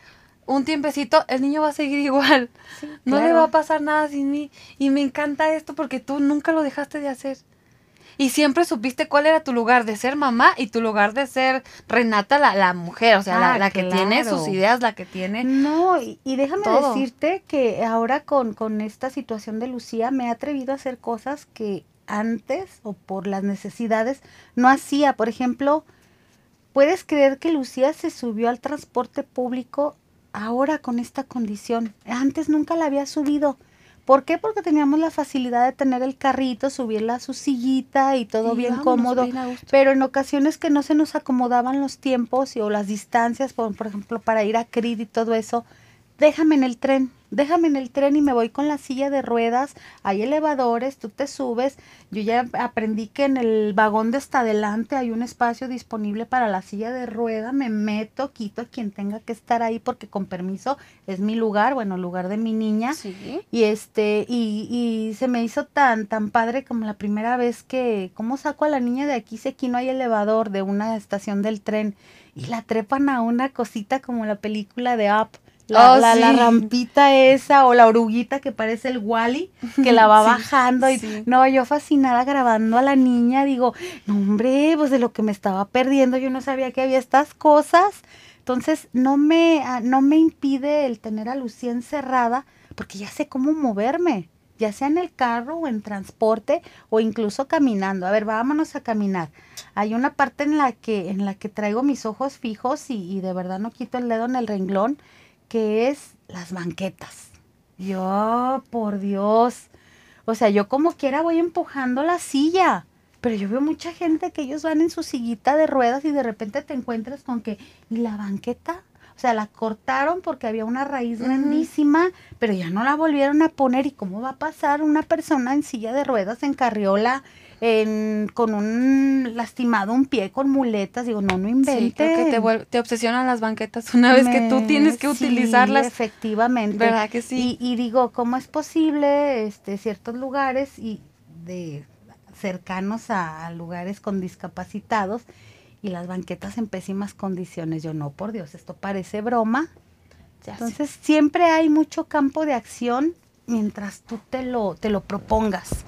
Speaker 1: un tiempecito, el niño va a seguir igual. no le va a pasar nada sin mí. Y me encanta esto porque tú nunca lo dejaste de hacer. Y siempre supiste cuál era tu lugar de ser mamá y tu lugar de ser Renata, la, la mujer, o sea, la, ah, que tiene sus ideas, la que tiene.
Speaker 2: No, y, déjame decirte que ahora con, con esta situación de Lucía me he atrevido a hacer cosas que antes o por las necesidades no hacía. Por ejemplo, ¿puedes creer que Lucía se subió al transporte público ahora con esta condición? Antes nunca la había subido. ¿Por qué? Porque teníamos la facilidad de tener el carrito, subirla a su sillita y todo bien cómodo. pero en ocasiones que no se nos acomodaban los tiempos y, o las distancias, por, por ejemplo, para ir a CRID y todo eso, déjame en el tren déjame en el tren y me voy con la silla de ruedas, hay elevadores, tú te subes, yo ya aprendí que en el vagón de hasta adelante hay un espacio disponible para la silla de rueda, me meto, quito a quien tenga que estar ahí porque con permiso es mi lugar, bueno, lugar de mi niña. Y este, y, y se me hizo tan, tan padre como la primera vez que, ¿cómo saco a la niña de aquí? Si aquí no hay elevador de una estación del tren y la trepan a una cosita como la película de Up la, oh, la, rampita esa o la oruguita que parece el Wally, que la va bajando. Y no, yo fascinada grabando a la niña, digo, no, hombre, pues de lo que me estaba perdiendo, yo no sabía que había estas cosas. Entonces, no me, ah, no me impide el tener a Lucía encerrada, porque ya sé cómo moverme, ya sea en el carro o en transporte o incluso caminando. A ver, vámonos a caminar. Hay una parte en la que, en la que traigo mis ojos fijos y, y de verdad no quito el dedo en el renglón que es las banquetas. Yo, por Dios. O sea, yo como quiera voy empujando la silla. Pero yo veo mucha gente que ellos van en su sillita de ruedas y de repente te encuentras con que, ¿y la banqueta? O sea, la cortaron porque había una raíz grandísima, pero ya no la volvieron a poner. ¿Y cómo va a pasar una persona en silla de ruedas, en carriola, con un lastimado un pie con muletas, digo, no, no inventes.
Speaker 1: Sí, que te, obsesionan las banquetas una vez que tú tienes que utilizarlas.
Speaker 2: efectivamente.
Speaker 1: ¿Verdad que sí?
Speaker 2: Y, digo, ¿cómo es posible este, ciertos lugares y de cercanos a, lugares con discapacitados y las banquetas en pésimas condiciones? Yo no, por Dios, esto parece broma. Entonces, siempre hay mucho campo de acción mientras tú te lo, te lo propongas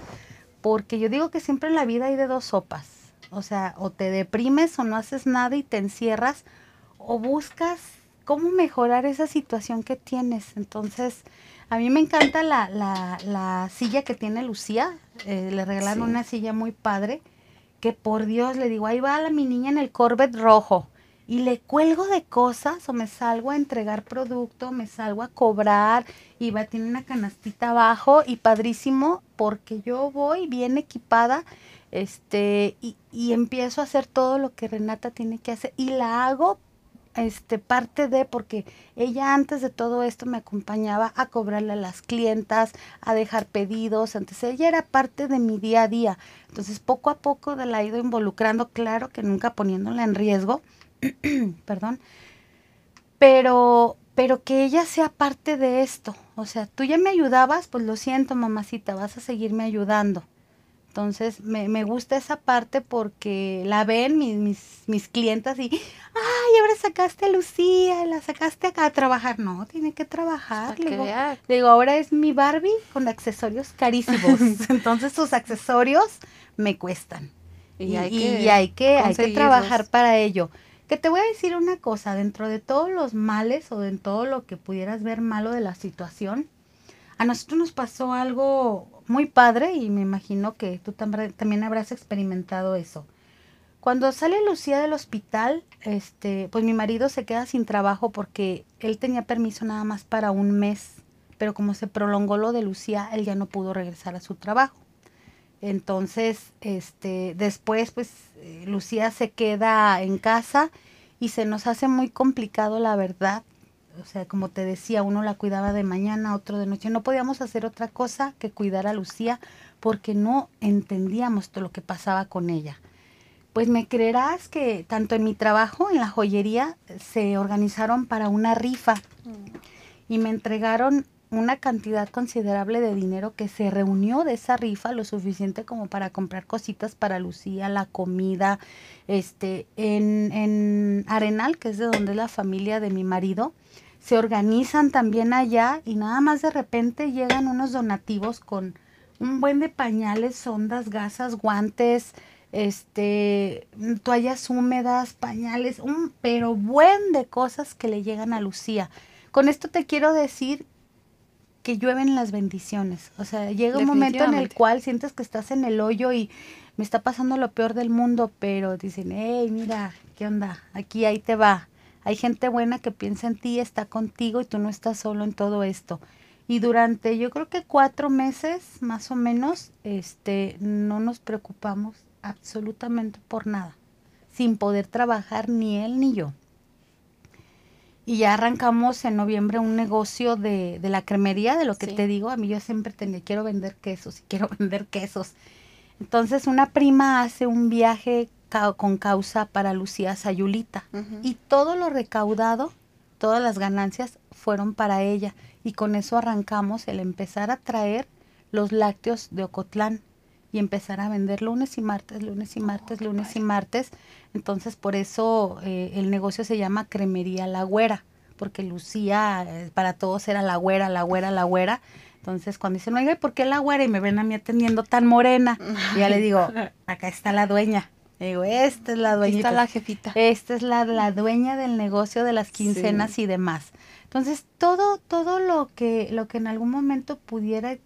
Speaker 2: porque yo digo que siempre en la vida hay de dos sopas. O sea, o te deprimes o no haces nada y te encierras, o buscas cómo mejorar esa situación que tienes. Entonces, a mí me encanta la, la, la silla que tiene Lucía. Eh, le regalaron una silla muy padre. Que por Dios, le digo, ahí va la mi niña en el Corvette rojo y le cuelgo de cosas o me salgo a entregar producto, me salgo a cobrar y va, tiene una canastita abajo y padrísimo porque yo voy bien equipada este y, y empiezo a hacer todo lo que Renata tiene que hacer y la hago este parte de porque ella antes de todo esto me acompañaba a cobrarle a las clientas, a dejar pedidos, antes ella era parte de mi día a día. Entonces, poco a poco la he ido involucrando, claro que nunca poniéndola en riesgo, perdón, pero, pero que ella sea parte de esto. O sea, tú ya me ayudabas, pues lo siento, mamacita, vas a seguirme ayudando. Entonces, me, me gusta esa parte porque la ven mis, mis, mis clientas y, ay, ahora sacaste a Lucía, la sacaste acá a trabajar. No, tiene que trabajar. Le digo, le digo, ahora es mi Barbie con accesorios carísimos. Entonces, sus accesorios me cuestan. Y, hay, que y hay, que, hay que trabajar para ello. Que te voy a decir una cosa, dentro de todos los males o de todo lo que pudieras ver malo de la situación, a nosotros nos pasó algo muy padre y me imagino que tú también habrás experimentado eso. Cuando sale Lucía del hospital, este, pues mi marido se queda sin trabajo porque él tenía permiso nada más para un mes, pero como se prolongó lo de Lucía, él ya no pudo regresar a su trabajo. Entonces, este, después, pues, eh, Lucía se queda en casa y se nos hace muy complicado, la verdad. O sea, como te decía, uno la cuidaba de mañana, otro de noche. No podíamos hacer otra cosa que cuidar a Lucía porque no entendíamos todo lo que pasaba con ella. Pues me creerás que tanto en mi trabajo, en la joyería, se organizaron para una rifa mm. y me entregaron una cantidad considerable de dinero que se reunió de esa rifa, lo suficiente como para comprar cositas para Lucía, la comida, este, en, en Arenal, que es de donde es la familia de mi marido, se organizan también allá y nada más de repente llegan unos donativos con un buen de pañales, sondas, gasas, guantes, este, toallas húmedas, pañales, un pero buen de cosas que le llegan a Lucía. Con esto te quiero decir que llueven las bendiciones. O sea, llega un momento en el cual sientes que estás en el hoyo y me está pasando lo peor del mundo, pero dicen, hey, mira, ¿qué onda? Aquí, ahí te va. Hay gente buena que piensa en ti, está contigo y tú no estás solo en todo esto. Y durante, yo creo que cuatro meses más o menos, este, no nos preocupamos absolutamente por nada, sin poder trabajar ni él ni yo. Y ya arrancamos en noviembre un negocio de, de la cremería, de lo que te digo. A mí yo siempre tenía, quiero vender quesos y quiero vender quesos. Entonces una prima hace un viaje con causa para Lucía Sayulita y todo lo recaudado, todas las ganancias fueron para ella y con eso arrancamos el empezar a traer los lácteos de Ocotlán y empezar a vender lunes y martes, lunes y martes, lunes y martes. Entonces, por eso eh, el negocio se llama Cremería La Güera, porque Lucía eh, para todos era la güera, la güera, la güera. Entonces, cuando dicen, oiga, ¿y por qué la güera? Y me ven a mí atendiendo tan morena. Y ya le digo, acá está la dueña. digo, esta es la dueña.
Speaker 1: Esta la jefita.
Speaker 2: Esta es la, la dueña del negocio de las quincenas y demás. Entonces, todo, todo lo que, lo que en algún momento pudiera,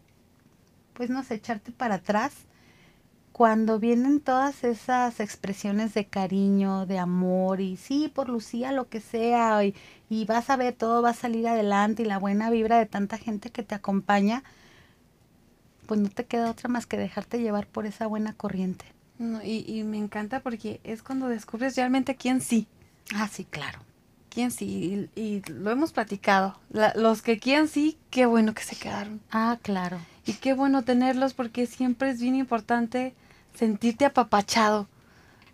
Speaker 2: pues no sé, echarte para atrás, cuando vienen todas esas expresiones de cariño, de amor y sí, por Lucía, lo que sea, y, y, vas a ver, todo va a salir adelante y la buena vibra de tanta gente que te acompaña, pues no te queda otra más que dejarte llevar por esa buena corriente.
Speaker 1: y, y, me encanta porque es cuando descubres realmente quién sí.
Speaker 2: Ah, sí, claro.
Speaker 1: Quién sí, y, y lo hemos platicado. los que quién sí, qué bueno que se quedaron.
Speaker 2: Ah, claro.
Speaker 1: Y qué bueno tenerlos porque siempre es bien importante sentirte apapachado.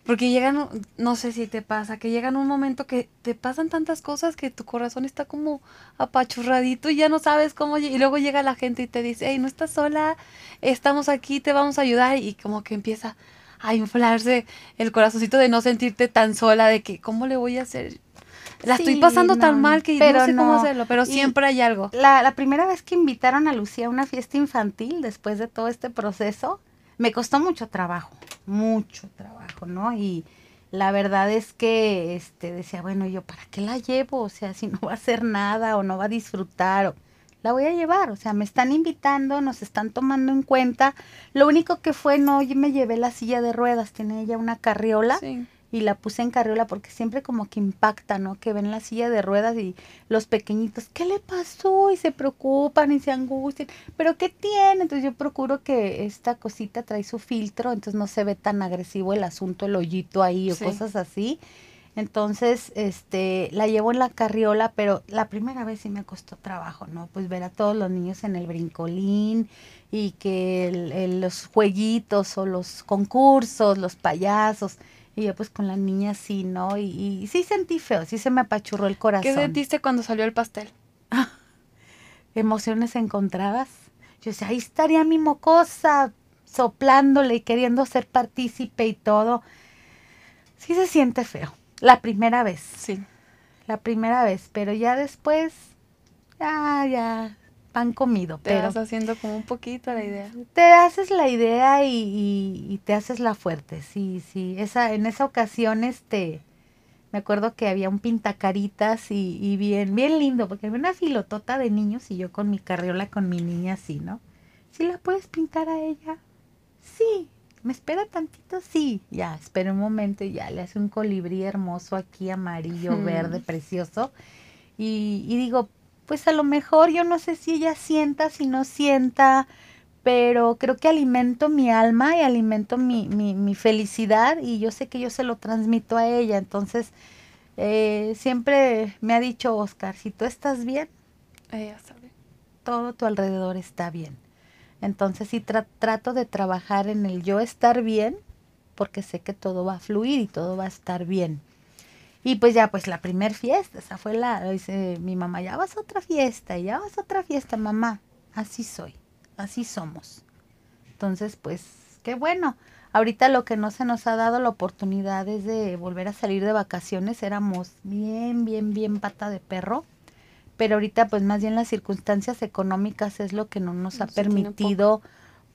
Speaker 1: Porque llegan, no sé si te pasa, que llegan un momento que te pasan tantas cosas que tu corazón está como apachurradito y ya no sabes cómo. Y luego llega la gente y te dice, hey, no estás sola, estamos aquí, te vamos a ayudar. Y como que empieza a inflarse el corazoncito de no sentirte tan sola, de que, ¿cómo le voy a hacer? La estoy pasando tan mal que no sé cómo hacerlo, pero siempre hay algo.
Speaker 2: La, la primera vez que invitaron a Lucía a una fiesta infantil, después de todo este proceso, me costó mucho trabajo, mucho trabajo, ¿no? Y la verdad es que este decía, bueno, yo para qué la llevo, o sea, si no va a hacer nada o no va a disfrutar, la voy a llevar, o sea, me están invitando, nos están tomando en cuenta. Lo único que fue no, yo me llevé la silla de ruedas, tiene ella una carriola. Sí y la puse en carriola porque siempre como que impacta, ¿no? Que ven la silla de ruedas y los pequeñitos, ¿qué le pasó? Y se preocupan y se angustian, pero ¿qué tiene? Entonces yo procuro que esta cosita trae su filtro, entonces no se ve tan agresivo el asunto, el hoyito ahí o cosas así. Entonces, este, la llevo en la carriola, pero la primera vez sí me costó trabajo, ¿no? Pues ver a todos los niños en el brincolín y que los jueguitos o los concursos, los payasos, y yo pues con la niña sí, ¿no? Y, sí sentí feo, sí se me apachurró el corazón.
Speaker 1: ¿Qué sentiste cuando salió el pastel?
Speaker 2: Emociones encontradas. Yo decía, ahí estaría mi mocosa, soplándole y queriendo ser partícipe y todo. Sí se siente feo. La primera vez.
Speaker 1: Sí.
Speaker 2: La primera vez, pero ya después, ya, ya, pan comido.
Speaker 1: Te
Speaker 2: pero
Speaker 1: vas haciendo como un poquito la idea.
Speaker 2: te haces la idea y, y- y te haces la fuerte. Sí, sí. Esa, en esa ocasión, este, me acuerdo que había un pintacaritas y, y bien, bien lindo, porque había una filotota de niños y yo con mi carriola con mi niña así, ¿no? ¿Sí la puedes pintar a ella? Sí. ¿Me espera tantito? Sí. Ya, espera un momento y ya le hace un colibrí hermoso aquí, amarillo,
Speaker 1: Mm.
Speaker 2: verde, precioso. Y, y digo, pues a lo mejor yo no sé si ella sienta, si no sienta, pero creo que alimento mi alma y alimento mi, mi, mi felicidad y yo sé que yo se lo transmito a ella. Entonces, eh, siempre me ha dicho Oscar, si tú estás bien,
Speaker 1: Ella sabe.
Speaker 2: todo tu alrededor está bien. Entonces sí tra- trato de trabajar en el yo estar bien, porque sé que todo va a fluir y todo va a estar bien. Y pues ya, pues la primer fiesta, esa fue la, dice mi mamá, ya vas a otra fiesta, ya vas a otra fiesta, mamá. Así soy, así somos. Entonces, pues, qué bueno. Ahorita lo que no se nos ha dado la oportunidad es de volver a salir de vacaciones. Éramos bien, bien, bien pata de perro. Pero ahorita, pues, más bien las circunstancias económicas es lo que no nos ha permitido.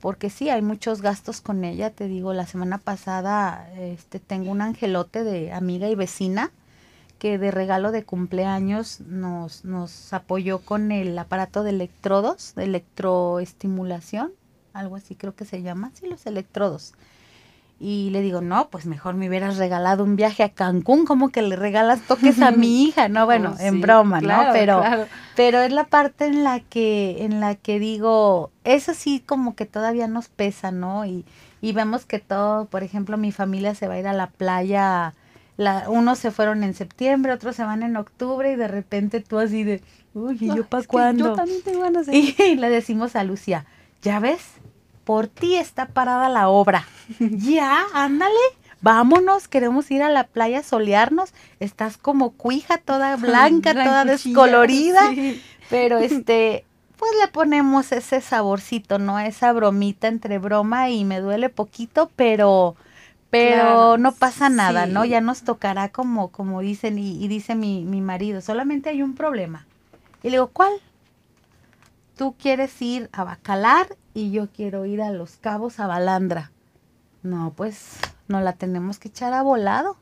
Speaker 2: Porque sí, hay muchos gastos con ella. Te digo, la semana pasada este, tengo un angelote de amiga y vecina que de regalo de cumpleaños nos, nos apoyó con el aparato de electrodos, de electroestimulación, algo así creo que se llama, sí, los electrodos. Y le digo, no, pues mejor me hubieras regalado un viaje a Cancún, como que le regalas toques a mi hija, no, bueno,
Speaker 1: Oh,
Speaker 2: en broma,
Speaker 1: claro,
Speaker 2: ¿no? Pero,
Speaker 1: claro.
Speaker 2: pero es la parte en la que, en la que digo, eso sí como que todavía nos pesa, ¿no? Y, y vemos que todo, por ejemplo, mi familia se va a ir a la playa, la, unos se fueron en septiembre, otros se van en octubre y de repente tú así de, uy, ¿y
Speaker 1: No,
Speaker 2: yo para cuándo?
Speaker 1: Yo también tengo ganas de ir.
Speaker 2: Y le decimos a Lucía, ¿ya ves? Por ti está parada la obra. ya, ándale, vámonos, queremos ir a la playa a solearnos. Estás como cuija, toda blanca, toda descolorida.
Speaker 1: sí.
Speaker 2: Pero este, pues le ponemos ese saborcito, ¿no? Esa bromita entre broma y me duele poquito, pero, pero
Speaker 1: Claro,
Speaker 2: no pasa nada, ¿no? Ya nos tocará como, como dicen, y, y dice mi, mi marido, solamente hay un problema. Y le digo, ¿cuál? Tú quieres ir a Bacalar y yo quiero ir a Los Cabos a Balandra. No, pues no la tenemos que echar a volado,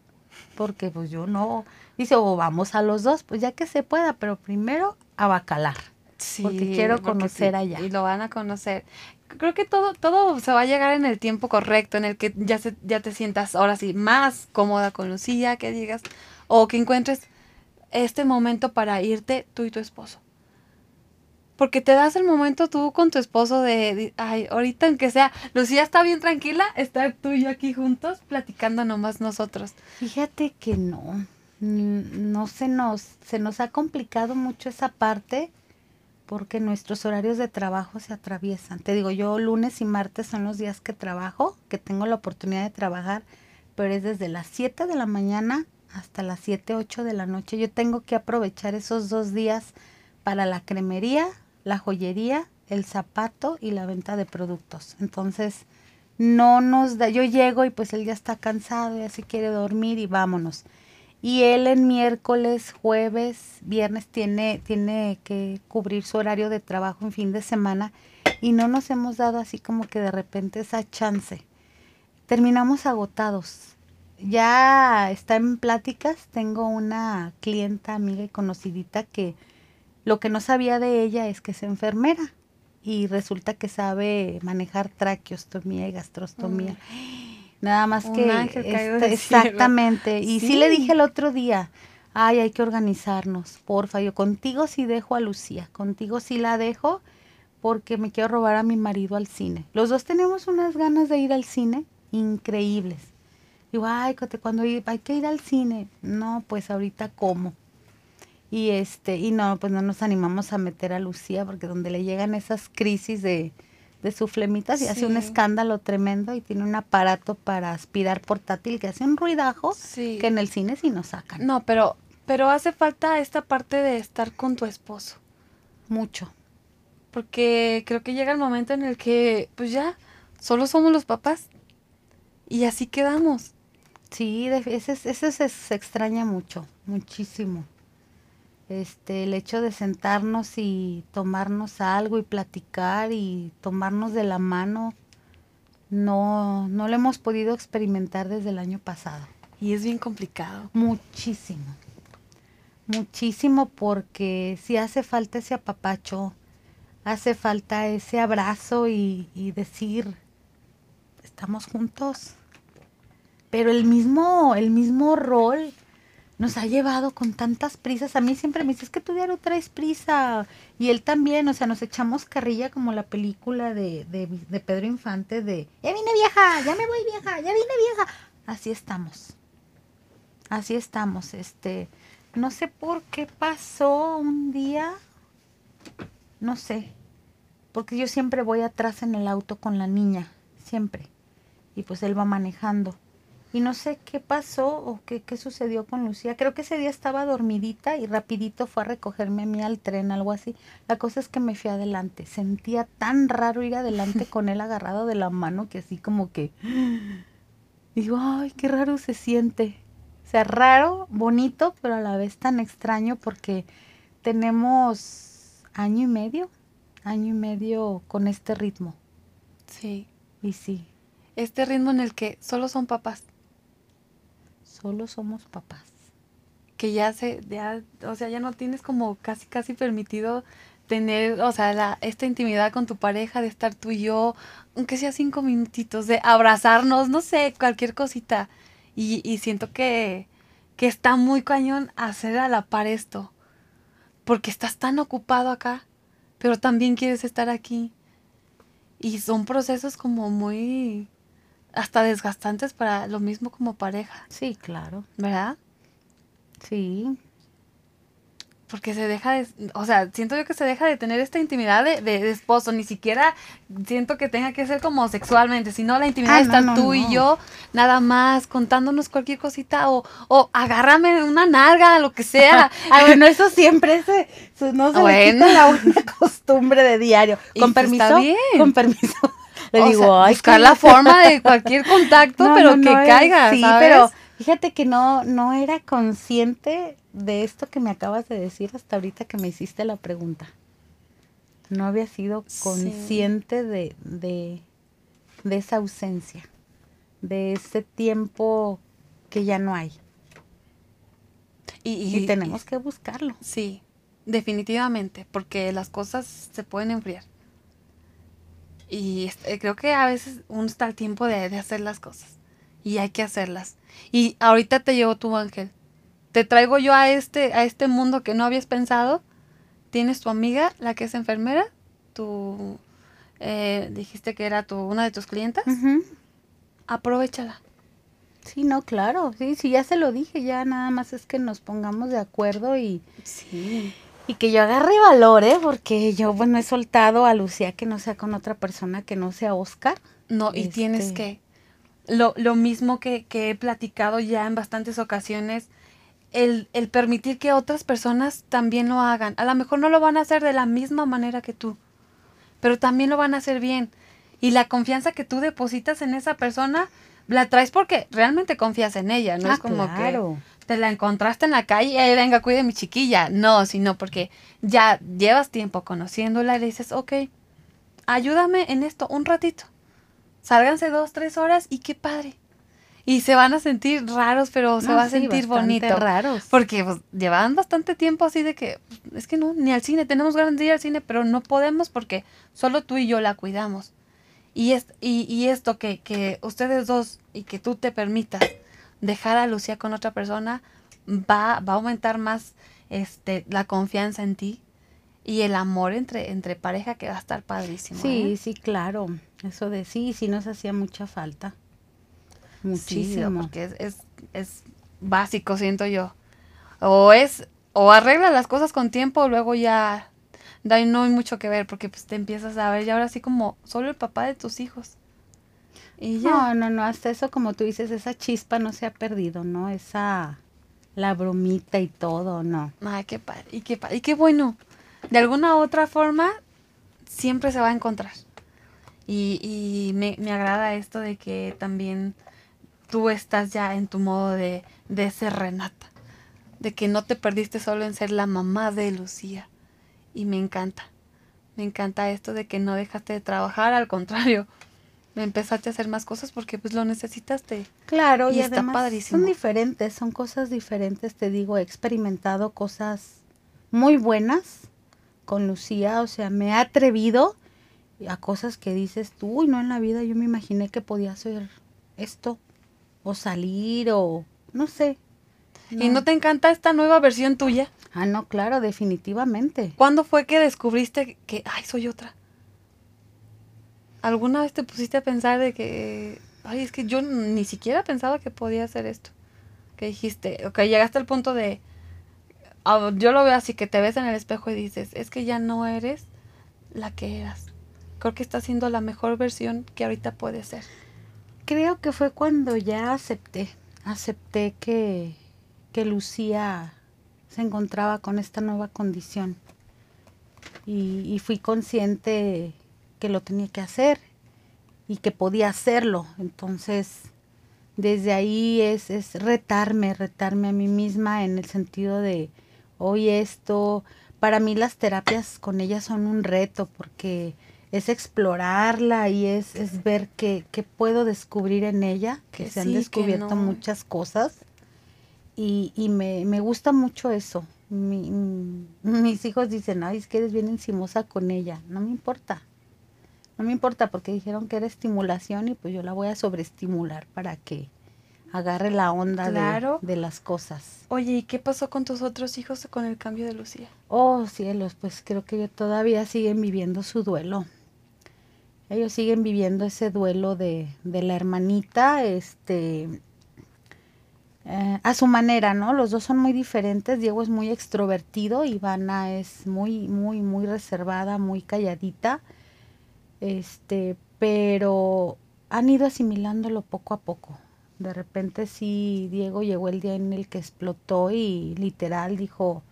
Speaker 2: porque pues yo no. Dice, o vamos a los dos, pues ya que se pueda, pero primero a Bacalar.
Speaker 1: Sí,
Speaker 2: porque quiero conocer allá.
Speaker 1: Y lo van a conocer. Creo que todo, todo se va a llegar en el tiempo correcto, en el que ya, se, ya te sientas ahora sí más cómoda con Lucía, que digas, o que encuentres este momento para irte tú y tu esposo. Porque te das el momento tú con tu esposo de, ay, ahorita aunque sea, Lucía está bien tranquila, estar tú y yo aquí juntos platicando nomás nosotros.
Speaker 2: Fíjate que no, no se nos, se nos ha complicado mucho esa parte porque nuestros horarios de trabajo se atraviesan. Te digo, yo lunes y martes son los días que trabajo, que tengo la oportunidad de trabajar, pero es desde las 7 de la mañana hasta las 7, 8 de la noche. Yo tengo que aprovechar esos dos días para la cremería, la joyería, el zapato y la venta de productos. Entonces, no nos da, yo llego y pues él ya está cansado, ya se quiere dormir y vámonos. Y él en miércoles, jueves, viernes tiene, tiene que cubrir su horario de trabajo en fin de semana y no nos hemos dado así como que de repente esa chance. Terminamos agotados. Ya está en pláticas, tengo una clienta, amiga y conocidita que lo que no sabía de ella es que es enfermera y resulta que sabe manejar traqueostomía y gastrostomía. Nada más
Speaker 1: Un
Speaker 2: que
Speaker 1: ángel caído del cielo.
Speaker 2: exactamente. Y sí.
Speaker 1: Sí.
Speaker 2: le dije el otro día, ay, hay que organizarnos, porfa. Yo contigo sí dejo a Lucía, contigo sí la dejo porque me quiero robar a mi marido al cine. Los dos tenemos unas ganas de ir al cine increíbles. Digo, ay, cuando hay hay que ir al cine. No, pues ahorita cómo. Y este, y no, pues no nos animamos a meter a Lucía porque donde le llegan esas crisis de, de su flemitas y hace un escándalo tremendo y tiene un aparato para aspirar portátil que hace un ruidajo
Speaker 1: Sí.
Speaker 2: que en el cine sí nos sacan.
Speaker 1: No, pero, pero hace falta esta parte de estar con tu esposo.
Speaker 2: Mucho.
Speaker 1: Porque creo que llega el momento en el que, pues ya, solo somos los papás. Y así quedamos.
Speaker 2: Sí, ese, ese se extraña mucho, muchísimo. Este, el hecho de sentarnos y tomarnos algo y platicar y tomarnos de la mano, no, no lo hemos podido experimentar desde el año pasado.
Speaker 1: Y es bien complicado.
Speaker 2: Muchísimo. Muchísimo porque si hace falta ese apapacho, hace falta ese abrazo y, y decir, estamos juntos. Pero el mismo, el mismo rol nos ha llevado con tantas prisas. A mí siempre me dice, que tú diario traes prisa. Y él también, o sea, nos echamos carrilla como la película de, de, de Pedro Infante de, ya vine vieja, ya me voy vieja, ya vine vieja. Así estamos. Así estamos. Este, no sé por qué pasó un día, no sé, porque yo siempre voy atrás en el auto con la niña, siempre. Y pues él va manejando. Y no sé qué pasó o qué, qué sucedió con Lucía. Creo que ese día estaba dormidita y rapidito fue a recogerme a mí al tren, algo así. La cosa es que me fui adelante. Sentía tan raro ir adelante con él agarrado de la mano que así como que... Digo, ay, qué raro se siente. O sea, raro, bonito, pero a la vez tan extraño porque tenemos año y medio, año y medio con este ritmo.
Speaker 1: Sí.
Speaker 2: Y sí.
Speaker 1: Este ritmo en el que solo son papás
Speaker 2: solo somos papás.
Speaker 1: Que ya se, ya, o sea, ya no tienes como casi, casi permitido tener, o sea, la, esta intimidad con tu pareja, de estar tú y yo, aunque sea cinco minutitos, de abrazarnos, no sé, cualquier cosita. Y, y siento que, que está muy cañón hacer a la par esto. Porque estás tan ocupado acá, pero también quieres estar aquí. Y son procesos como muy hasta desgastantes para lo mismo como pareja.
Speaker 2: Sí, claro.
Speaker 1: ¿Verdad?
Speaker 2: Sí.
Speaker 1: Porque se deja de, o sea, siento yo que se deja de tener esta intimidad de, de, esposo, ni siquiera siento que tenga que ser como sexualmente, sino la intimidad de estar tú y yo, nada más, contándonos cualquier cosita, o, o agárrame una nalga, lo que sea.
Speaker 2: ah, bueno, eso siempre se, no se bueno. le la buena costumbre de diario. Con pues permiso, con permiso.
Speaker 1: Le digo, buscar la forma de cualquier contacto, pero que caiga. Sí, pero
Speaker 2: fíjate que no, no era consciente de esto que me acabas de decir hasta ahorita que me hiciste la pregunta. No había sido consciente de, de, de esa ausencia, de ese tiempo que ya no hay. Y, y, tenemos que buscarlo.
Speaker 1: Sí, definitivamente, porque las cosas se pueden enfriar. Y este, creo que a veces uno está al tiempo de, hacer las cosas. Y hay que hacerlas. Y ahorita te llevo tu ángel. Te traigo yo a este, a este mundo que no habías pensado. Tienes tu amiga, la que es enfermera. Tu, eh, dijiste que era tu, una de tus clientas. Aprovechala.
Speaker 2: Sí, no, claro. Sí, sí, ya se lo dije. Ya nada más es que nos pongamos de acuerdo y...
Speaker 1: Sí
Speaker 2: y que yo agarre valor, ¿eh? Porque yo, bueno, he soltado a Lucía que no sea con otra persona que no sea Oscar.
Speaker 1: No, y tienes este que, lo, lo mismo que, que, he platicado ya en bastantes ocasiones, el, el permitir que otras personas también lo hagan. A lo mejor no lo van a hacer de la misma manera que tú, pero también lo van a hacer bien. Y la confianza que tú depositas en esa persona, la traes porque realmente confías en ella, no
Speaker 2: ah,
Speaker 1: es como
Speaker 2: claro.
Speaker 1: que te la encontraste en la calle, y venga, cuide mi chiquilla. No, sino porque ya llevas tiempo conociéndola y le dices, ok, ayúdame en esto un ratito. Sálganse dos, tres horas y qué padre. Y se van a sentir raros, pero se va a sentir bonito.
Speaker 2: raros.
Speaker 1: Porque pues, llevaban bastante tiempo así de que, es que no, ni al cine, tenemos ganas de ir al cine, pero no podemos porque solo tú y yo la cuidamos. Y, es, y, y esto que, que ustedes dos y que tú te permitas dejar a Lucía con otra persona va, va a aumentar más este, la confianza en ti y el amor entre, entre pareja que va a estar padrísimo.
Speaker 2: Sí,
Speaker 1: ¿eh?
Speaker 2: sí, claro. Eso de sí, sí nos hacía mucha falta. Muchísimo.
Speaker 1: porque es, es, es básico, siento yo. O es, o arregla las cosas con tiempo, luego ya no hay mucho que ver, porque pues te empiezas a ver ya ahora sí como solo el papá de tus hijos.
Speaker 2: No, no, no, hasta eso como tú dices, esa chispa no se ha perdido, ¿no? Esa, la bromita y todo, no.
Speaker 1: Ay, qué padre, y qué padre, y qué bueno. De alguna u otra forma, siempre se va a encontrar. Y, y me, me agrada esto de que también tú estás ya en tu modo de, de ser Renata. De que no te perdiste solo en ser la mamá de Lucía. Y me encanta. Me encanta esto de que no dejaste de trabajar, al contrario, empezaste a hacer más cosas porque pues lo necesitaste.
Speaker 2: Claro,
Speaker 1: Y
Speaker 2: y,
Speaker 1: está
Speaker 2: además
Speaker 1: padrísimo.
Speaker 2: son diferentes, son cosas diferentes, te digo, he experimentado cosas muy buenas con Lucía, o sea, me he atrevido a cosas que dices tú, uy, no en la vida yo me imaginé que podía hacer esto, o salir, o no sé.
Speaker 1: ¿Y no te encanta esta nueva versión tuya?
Speaker 2: Ah, no, claro, definitivamente.
Speaker 1: ¿Cuándo fue que descubriste que, ay, soy otra? ¿Alguna vez te pusiste a pensar de que, ay, es que yo ni siquiera pensaba que podía hacer esto? Que dijiste, ok, llegaste al punto de, ah, yo lo veo así, que te ves en el espejo y dices, es que ya no eres la que eras. Creo que estás siendo la mejor versión que ahorita puede ser.
Speaker 2: Creo que fue cuando ya acepté, acepté que, que Lucía se encontraba con esta nueva condición. Y, y fui consciente que lo tenía que hacer y que podía hacerlo. Entonces, desde ahí es, es retarme, retarme a mí misma en el sentido de, hoy esto, para mí las terapias con ella son un reto porque es explorarla y es, es ver qué, qué puedo descubrir en ella, que,
Speaker 1: Que
Speaker 2: se han
Speaker 1: sí,
Speaker 2: descubierto
Speaker 1: no.
Speaker 2: muchas cosas y, y me, me gusta mucho eso. Mi- mis hijos dicen, ay, es que eres bien encimosa con ella. No me importa. No me importa porque dijeron que era estimulación y pues yo la voy a sobreestimular para que agarre la onda de-
Speaker 1: Claro.
Speaker 2: de, las cosas.
Speaker 1: Oye, ¿y qué pasó con tus otros hijos con el cambio de Lucía?
Speaker 2: Oh, cielos, pues creo que ellos todavía siguen viviendo su duelo. Ellos siguen viviendo ese duelo de, de la hermanita, este, eh, a su manera, ¿no? Los dos son muy diferentes. Diego es muy extrovertido, Ivana es muy, muy, muy reservada, muy calladita. Este, pero han ido asimilándolo poco a poco. De repente sí, Diego llegó el día en el que explotó y literal dijo,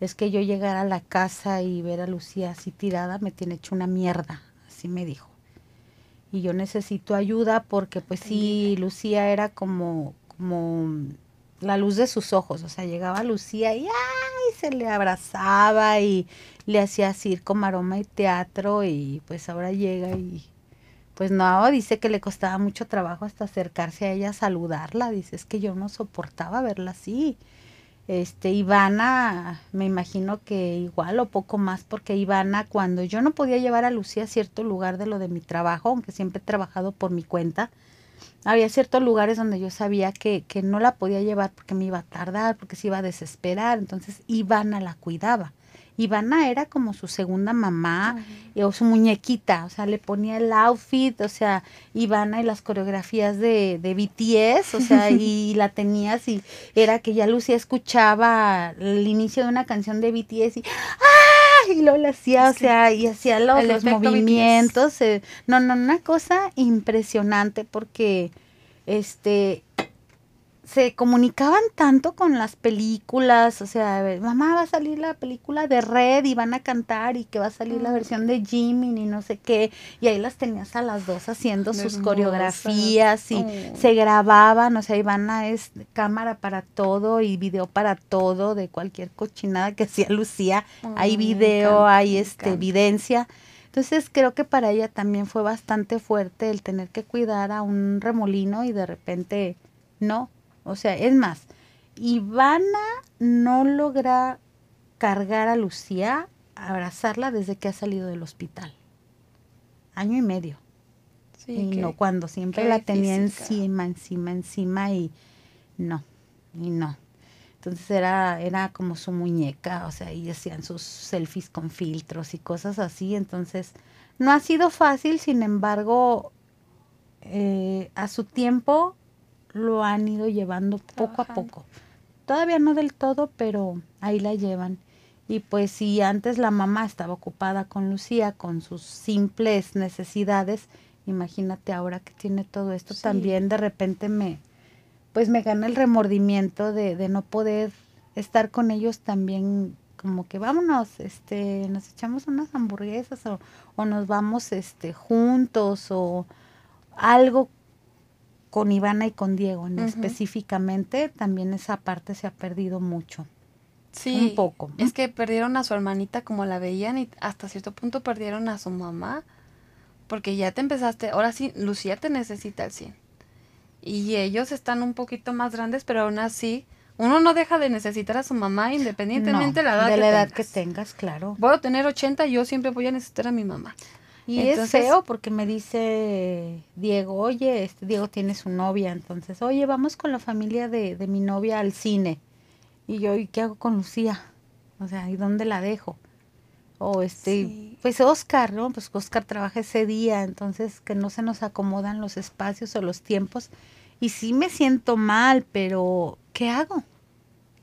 Speaker 2: es que yo llegar a la casa y ver a Lucía así tirada me tiene hecho una mierda, así me dijo. Y yo necesito ayuda porque pues sí, Lucía era como, como la luz de sus ojos, o sea, llegaba Lucía y ¡ay! se le abrazaba y le hacía circo, maroma y teatro y pues ahora llega y pues no, dice que le costaba mucho trabajo hasta acercarse a ella saludarla, dice, es que yo no soportaba verla así. Este, Ivana, me imagino que igual o poco más, porque Ivana, cuando yo no podía llevar a Lucía a cierto lugar de lo de mi trabajo, aunque siempre he trabajado por mi cuenta, había ciertos lugares donde yo sabía que, que no la podía llevar porque me iba a tardar, porque se iba a desesperar, entonces Ivana la cuidaba. Ivana era como su segunda mamá o su muñequita, o sea, le ponía el outfit, o sea, Ivana y las coreografías de, de BTS, o sea, y la tenías y era que ya Lucía escuchaba el inicio de una canción de BTS y ¡ah! y lo le hacía, o
Speaker 1: Es
Speaker 2: sea, y hacía los, movimientos, eh, no, no, una cosa impresionante porque este se comunicaban tanto con las películas, o sea, mamá va a salir la película de Red y van a cantar y que va a salir la versión de Jimmy y no sé qué, y ahí las tenías a las dos haciendo sus coreografías y
Speaker 1: Oh.
Speaker 2: se grababan, o sea, Ivana es cámara para todo y video para todo de cualquier cochinada que hacía Lucía, hay video,
Speaker 1: encanta,
Speaker 2: hay este evidencia. Entonces creo que para ella también fue bastante fuerte el tener que cuidar a un remolino y de repente no. O sea, es más, Ivana no logra cargar a Lucía, abrazarla desde que ha salido del hospital. Año y medio.
Speaker 1: Sí,
Speaker 2: y no, cuando siempre la tenía
Speaker 1: difícil,
Speaker 2: encima, encima, encima y no, y no. Entonces era, era como su muñeca, o sea, y hacían sus selfies con filtros y cosas así. Entonces, no ha sido fácil, sin embargo, eh, a su tiempo lo han ido llevando poco a poco. Todavía no del todo, pero ahí la llevan. Y pues si antes la mamá estaba ocupada con Lucía, con sus simples necesidades, imagínate ahora que tiene todo esto,
Speaker 1: Sí.
Speaker 2: también de repente me, pues me gana el remordimiento de, de no poder estar con ellos también como que vámonos, este, nos echamos unas hamburguesas o, o nos vamos este juntos o algo con Ivana y con Diego en específicamente, también esa parte se ha perdido mucho.
Speaker 1: Sí.
Speaker 2: Un poco.
Speaker 1: Es que perdieron a su hermanita como la veían y hasta cierto punto perdieron a su mamá. Porque ya te empezaste, ahora sí, Lucía te necesita al 100. Y ellos están un poquito más grandes, pero aún así, uno no deja de necesitar a su mamá independientemente
Speaker 2: No,
Speaker 1: de la edad,
Speaker 2: de
Speaker 1: que,
Speaker 2: la edad
Speaker 1: tengas.
Speaker 2: que tengas, claro.
Speaker 1: Puedo tener 80 y yo siempre voy a necesitar a mi mamá.
Speaker 2: Y es feo porque me dice Diego, oye, este Diego tiene su novia, entonces, oye, vamos con la familia de, de mi novia al cine. Y yo, ¿y qué hago con Lucía? O sea, ¿y dónde la dejo? O este,
Speaker 1: Sí.
Speaker 2: pues Oscar, ¿no? Pues Oscar trabaja ese día, entonces que no se nos acomodan los espacios o los tiempos. Y sí me siento mal, pero ¿qué hago?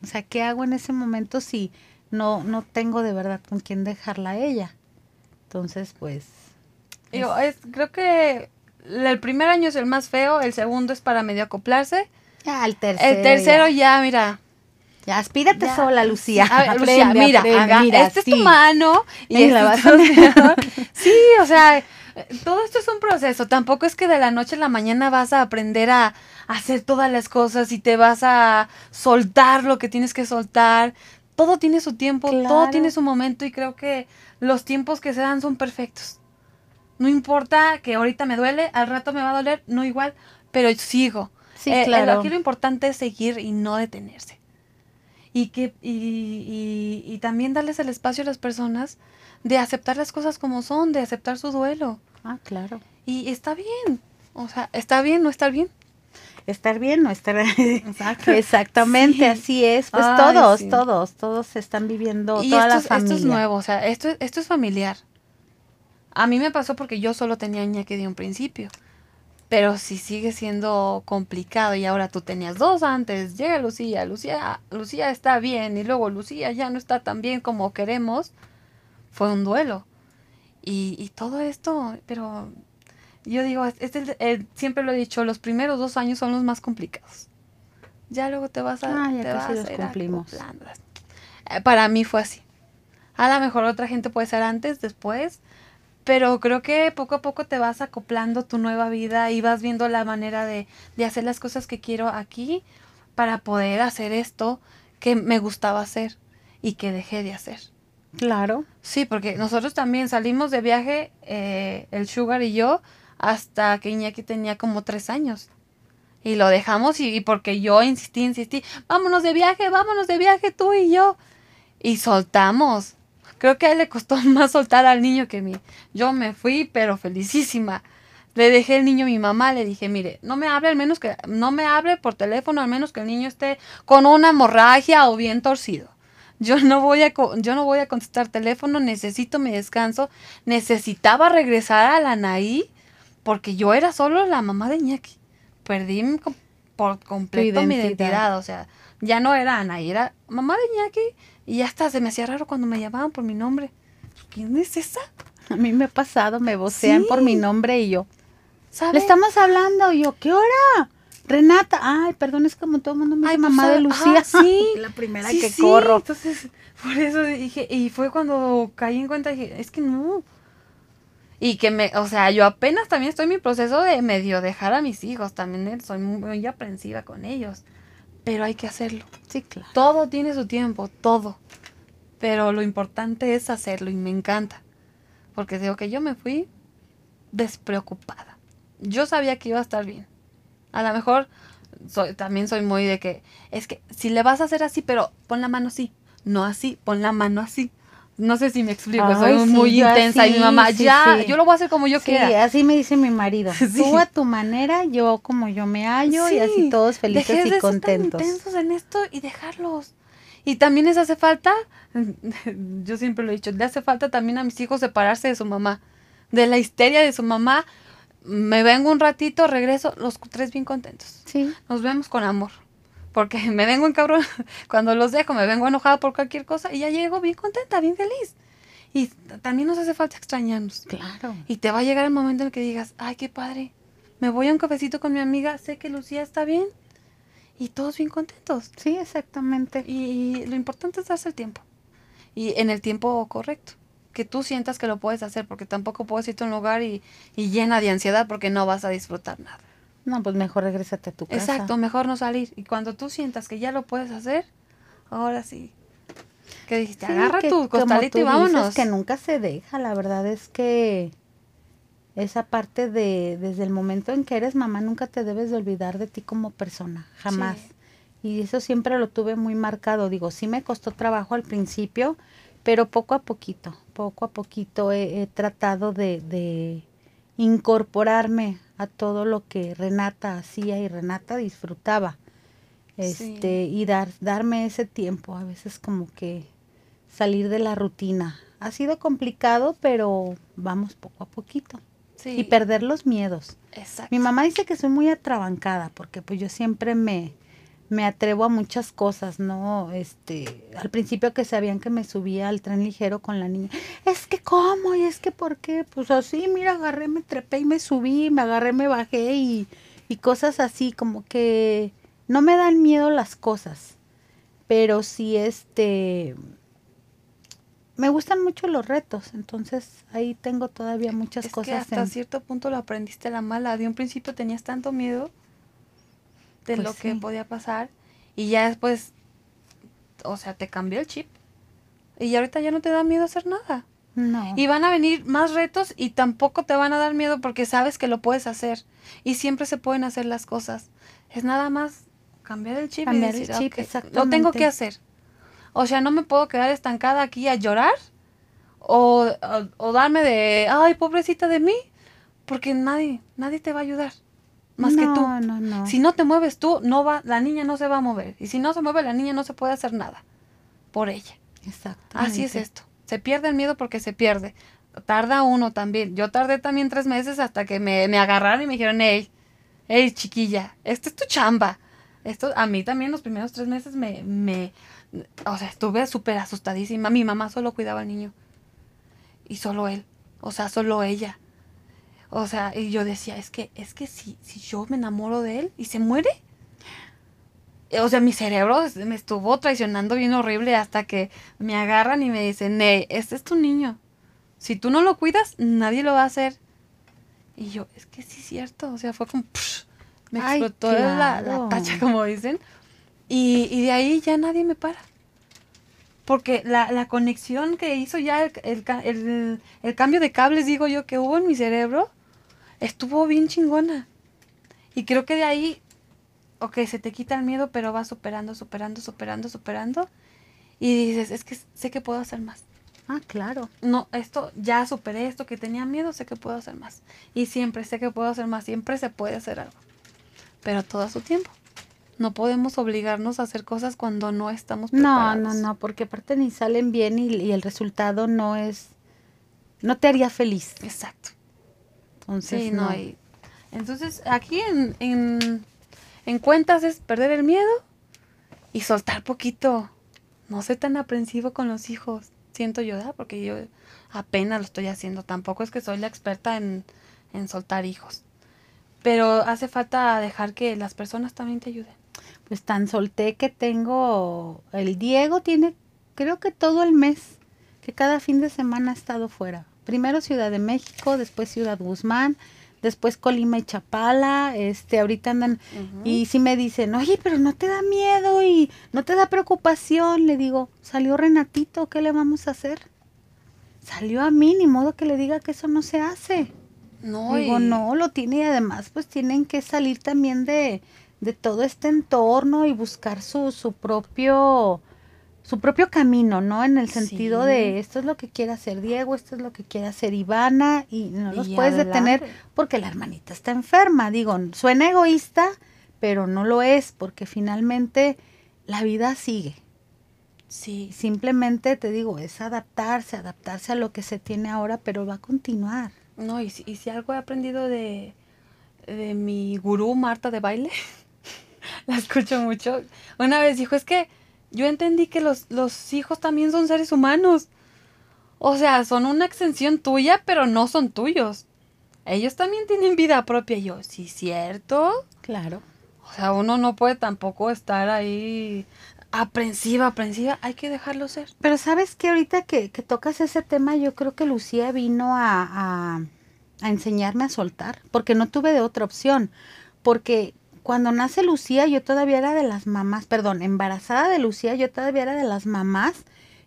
Speaker 2: O sea, ¿qué hago en ese momento si no, no tengo de verdad con quién dejarla a ella? Entonces, pues...
Speaker 1: Digo, es, creo que el primer año es el más feo, el segundo es para medio acoplarse.
Speaker 2: Ya, el tercero.
Speaker 1: El tercero
Speaker 2: Ya,
Speaker 1: ya, mira.
Speaker 2: Ya, aspírate
Speaker 1: ya,
Speaker 2: sola, Lucía.
Speaker 1: a ver, Lucía, mira,
Speaker 2: aprende, mira,
Speaker 1: es tu mano y
Speaker 2: Y la vas a.
Speaker 1: Sí, o sea, todo esto es un proceso. Tampoco es que de la noche a la mañana vas a aprender a, hacer todas las cosas y te vas a soltar lo que tienes que soltar. Todo tiene su tiempo, todo tiene su momento y creo que los tiempos que se dan son perfectos. No importa que ahorita me duele, al rato me va a doler, no igual, pero sigo.
Speaker 2: Sí,
Speaker 1: Eh,
Speaker 2: claro.
Speaker 1: aquí lo importante es seguir y no detenerse. Y, que, y, y- y también darles el espacio a las personas de aceptar las cosas como son, de aceptar su duelo.
Speaker 2: Ah, claro.
Speaker 1: Y está bien. O sea, está bien, no está bien.
Speaker 2: Estar bien, no estar...
Speaker 1: Exacto.
Speaker 2: Exactamente,
Speaker 1: Sí.
Speaker 2: así es. Pues
Speaker 1: Ay,
Speaker 2: todos,
Speaker 1: sí.
Speaker 2: todos, todos están viviendo,
Speaker 1: Y
Speaker 2: toda
Speaker 1: esto,
Speaker 2: la
Speaker 1: es, esto
Speaker 2: familia.
Speaker 1: es nuevo, o sea, esto, esto es familiar. A mí me pasó porque yo solo tenía Iñaki de un principio. Pero si sigue siendo complicado y ahora tú tenías dos antes, llega Lucía, Lucía, Lucía está bien y luego Lucía ya no está tan bien como queremos, fue un duelo. Y, y todo esto, pero yo digo, es- es el- el- siempre lo he dicho, los primeros dos años son los más complicados. Ya luego te vas a...
Speaker 2: Ah, ya
Speaker 1: te vas
Speaker 2: los
Speaker 1: a
Speaker 2: cumplimos.
Speaker 1: Eh, Para mí fue así. A lo mejor otra gente puede ser antes, después, pero creo que poco a poco te vas acoplando tu nueva vida y vas viendo la manera de, de hacer las cosas que quiero aquí para poder hacer esto que me gustaba hacer y que dejé de hacer.
Speaker 2: Claro.
Speaker 1: Sí, porque nosotros también salimos de viaje, eh, el Sugar y yo, hasta que Iñaki tenía como tres años. Y lo dejamos y, y porque yo insistí, insistí, vámonos de viaje, vámonos de viaje tú y yo. Y soltamos. Creo que a él le costó más soltar al niño que a mí. Yo me fui, pero felicísima. Le dejé el niño a mi mamá, le dije, mire, no me hable al menos que, no me hable por teléfono, al menos que el niño esté con una hemorragia o bien torcido. Yo no voy a, yo no voy a contestar teléfono, necesito mi descanso. Necesitaba regresar a la Naí porque yo era solo la mamá de Iñaki. Perdí mi por completo mi
Speaker 2: identidad.
Speaker 1: identidad, o sea, ya no era Anaí, era mamá de Iñaki y ya hasta se me hacía raro cuando me llamaban por mi nombre. ¿Quién es esa?
Speaker 2: A mí me ha pasado, me vocean por mi nombre y yo.
Speaker 1: ¿Sabes?
Speaker 2: Le estamos hablando, y yo, ¿qué hora? Renata, ay, perdón, es como todo el mundo me
Speaker 1: Ay,
Speaker 2: dice
Speaker 1: pues,
Speaker 2: mamá de
Speaker 1: ah,
Speaker 2: Lucía.
Speaker 1: sí.
Speaker 2: la primera
Speaker 1: Sí,
Speaker 2: que
Speaker 1: sí,
Speaker 2: corro.
Speaker 1: Entonces, por eso dije, y fue cuando caí en cuenta, dije, es que no. Y que me, o sea, yo apenas también estoy en mi proceso de medio dejar a mis hijos, también eh, soy muy aprensiva con ellos, pero hay que hacerlo.
Speaker 2: Sí, claro.
Speaker 1: Todo tiene su tiempo, todo. Pero lo importante es hacerlo y me encanta. Porque digo que yo me fui despreocupada. Yo sabía que iba a estar bien. A lo mejor soy, también soy muy de que es que si le vas a hacer así, pero pon la mano así, no así, pon la mano así. No sé si me explico, soy
Speaker 2: Ay, sí,
Speaker 1: muy intensa y mi mamá,
Speaker 2: sí,
Speaker 1: ya,
Speaker 2: sí.
Speaker 1: yo lo voy a hacer como yo
Speaker 2: Sí,
Speaker 1: quiera.
Speaker 2: así me dice mi marido. Tú a tu manera, yo como yo me hallo y así
Speaker 1: Sí,
Speaker 2: todos felices y
Speaker 1: de ser tan
Speaker 2: contentos.
Speaker 1: intensos en esto y dejarlos. Y también les hace falta, yo siempre lo he dicho, le hace falta también a mis hijos separarse de su mamá, de la histeria de su mamá. Me vengo un ratito, regreso, los tres bien contentos.
Speaker 2: Sí,
Speaker 1: Nos vemos con amor. Porque me vengo en cabrón, cuando los dejo, me vengo enojada por cualquier cosa y ya llego bien contenta, bien feliz. Y también nos hace falta extrañarnos.
Speaker 2: claro.
Speaker 1: Y te va a llegar el momento en el que digas, ay, qué padre, me voy a un cafecito con mi amiga, sé que Lucía está bien y todos bien contentos.
Speaker 2: Sí, exactamente.
Speaker 1: Y lo importante es darse el tiempo. y en el tiempo correcto. Que tú sientas que lo puedes hacer, porque tampoco puedes irte a un lugar y, y llena de ansiedad porque no vas a disfrutar nada.
Speaker 2: No, pues mejor regrésate a tu casa.
Speaker 1: Exacto, mejor no salir. Y cuando tú sientas que ya lo puedes hacer, ahora sí. Que dijiste,
Speaker 2: Sí,
Speaker 1: agarra
Speaker 2: que
Speaker 1: tu costalito y
Speaker 2: tú dices,
Speaker 1: vámonos.
Speaker 2: que nunca se deja, la verdad es que esa parte de desde el momento en que eres mamá nunca te debes de olvidar de ti como persona, jamás.
Speaker 1: Sí.
Speaker 2: Y eso siempre lo tuve muy marcado, digo, sí me costó trabajo al principio, pero poco a poquito, poco a poquito he, he tratado de, de incorporarme a todo lo que Renata hacía y Renata disfrutaba.
Speaker 1: Sí.
Speaker 2: Este, y dar, darme ese tiempo, a veces como que salir de la rutina. Ha sido complicado, pero vamos poco a poquito.
Speaker 1: Sí,
Speaker 2: Y perder los miedos.
Speaker 1: exacto.
Speaker 2: Mi mamá dice que soy muy atrabancada, porque pues yo siempre me, me atrevo a muchas cosas, ¿no? Este, al principio que sabían que me subía al tren ligero con la niña, es que cómo, y es que por qué, pues así, mira, agarré, me trepé y me subí, me agarré, me bajé y, y cosas así, como que no me dan miedo las cosas, pero sí, este, me gustan mucho los retos, entonces ahí tengo todavía muchas
Speaker 1: es que
Speaker 2: cosas
Speaker 1: hasta
Speaker 2: en-
Speaker 1: cierto punto lo aprendiste a la mala. De un principio tenías tanto miedo de
Speaker 2: Pues
Speaker 1: lo que podía pasar y ya después, o sea, te cambió el chip. Y ahorita ya no te da miedo hacer nada.
Speaker 2: No.
Speaker 1: Y van a venir más retos y tampoco te van a dar miedo porque sabes que lo puedes hacer. Y siempre se pueden hacer las cosas. Es nada más cambiar el chip
Speaker 2: Cambiar
Speaker 1: y
Speaker 2: el chip,
Speaker 1: "Ok, lo tengo que hacer. O sea, no me puedo quedar estancada aquí a llorar o, o, o darme de, ay, pobrecita de mí, porque nadie, nadie te va a ayudar más que tú.
Speaker 2: No, no, no.
Speaker 1: Si no te mueves tú, no va, la niña no se va a mover. Y si no se mueve la niña, no se puede hacer nada por ella.
Speaker 2: Exacto.
Speaker 1: Así es esto. Se pierde el miedo porque se pierde. Tarda uno también. Yo tardé también tres meses hasta que me, me agarraron y me dijeron, hey, hey, chiquilla, esta es tu chamba. Esto, a mí también los primeros tres meses me, me, o sea, estuve súper asustadísima. Mi mamá solo cuidaba al niño. Y solo él. O sea, solo ella. O sea, y yo decía, es que, es que si, si yo me enamoro de él y se muere, o sea, mi cerebro me estuvo traicionando bien horrible hasta que me agarran y me dicen, Ney, este es tu niño. Si tú no lo cuidas, nadie lo va a hacer. Y yo, es que sí es cierto. O sea, fue como, psh, me
Speaker 2: Ay,
Speaker 1: explotó la, tacha, como dicen. Y, y de ahí ya nadie me para. Porque la, la conexión que hizo ya el, el el- el cambio de cables, digo yo, que hubo en mi cerebro, estuvo bien chingona. Y creo que de ahí, ok, se te quita el miedo, pero vas superando, superando, superando, superando. Y dices, es que sé que puedo hacer más.
Speaker 2: Ah, claro.
Speaker 1: No, esto, ya superé esto que tenía miedo, sé que puedo hacer más. Y siempre sé que puedo hacer más, siempre se puede hacer algo. Pero todo a su tiempo. No podemos obligarnos a hacer cosas cuando no estamos
Speaker 2: No,
Speaker 1: preparados.
Speaker 2: no, no, porque aparte ni salen bien y, y el resultado no es, no te haría feliz.
Speaker 1: Exacto.
Speaker 2: Entonces,
Speaker 1: Sí, no.
Speaker 2: no.
Speaker 1: y- entonces, aquí en, en, en cuentas es perder el miedo y soltar poquito. No ser tan aprensivo con los hijos. Siento yo, ¿verdad? Porque yo apenas lo estoy haciendo. Tampoco es que soy la experta en, en soltar hijos. Pero hace falta dejar que las personas también te ayuden.
Speaker 2: Pues tan solté que tengo, el Diego tiene, creo que todo el mes, que cada fin de semana ha estado fuera. Primero Ciudad de México, después Ciudad Guzmán, después Colima y Chapala, este, ahorita andan, y si me dicen, oye, pero no te da miedo y no te da preocupación, le digo, salió Renatito, ¿qué le vamos a hacer? Salió a mí, ni modo que le diga que eso no se hace.
Speaker 1: No,
Speaker 2: Digo,
Speaker 1: y-
Speaker 2: no, lo tiene y además pues tienen que salir también de, de todo este entorno y buscar su, su propio su propio camino, ¿no? En el sentido
Speaker 1: Sí.
Speaker 2: de esto es lo que quiere hacer Diego, esto es lo que quiere hacer Ivana y no los puedes detener porque la hermanita está enferma. Digo, suena egoísta, pero no lo es porque finalmente la vida sigue.
Speaker 1: Sí,
Speaker 2: Simplemente te digo, es adaptarse, adaptarse a lo que se tiene ahora, pero va a continuar.
Speaker 1: No, y si, y si algo he aprendido de, de mi gurú Marta de baile, la escucho mucho. Una vez dijo, es que yo entendí que los, los hijos también son seres humanos. O sea, son una extensión tuya, pero no son tuyos. Ellos también tienen vida propia. Y yo, sí, cierto.
Speaker 2: Claro.
Speaker 1: O sea, uno no puede tampoco estar ahí aprensiva, aprensiva, hay que dejarlo ser.
Speaker 2: Pero sabes que ahorita que, que tocas ese tema, yo creo que Lucía vino a, a, a enseñarme a soltar, porque no tuve de otra opción. Porque cuando nace Lucía, yo todavía era de las mamás, perdón, embarazada de Lucía, yo todavía era de las mamás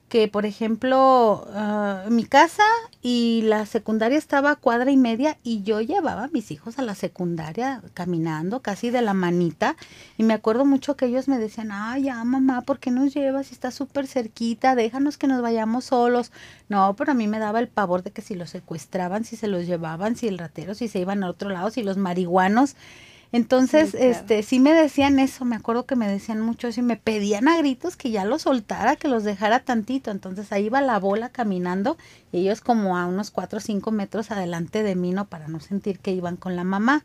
Speaker 2: que, por ejemplo, uh, mi casa y la secundaria estaba a cuadra y media y yo llevaba a mis hijos a la secundaria caminando casi de la manita y me acuerdo mucho que ellos me decían, ay, ya mamá, ¿por qué nos llevas? Está súper cerquita, déjanos que nos vayamos solos. No, pero a mí me daba el pavor de que si los secuestraban, si se los llevaban, si el ratero, si se iban a otro lado, si los marihuanos. Entonces, sí, claro. este, sí me decían eso, me acuerdo que me decían mucho eso y me pedían a gritos que ya los soltara, que los dejara tantito. Entonces ahí iba la bola caminando y ellos como a unos cuatro o cinco metros adelante de mí, ¿no? Para no sentir que iban con la mamá.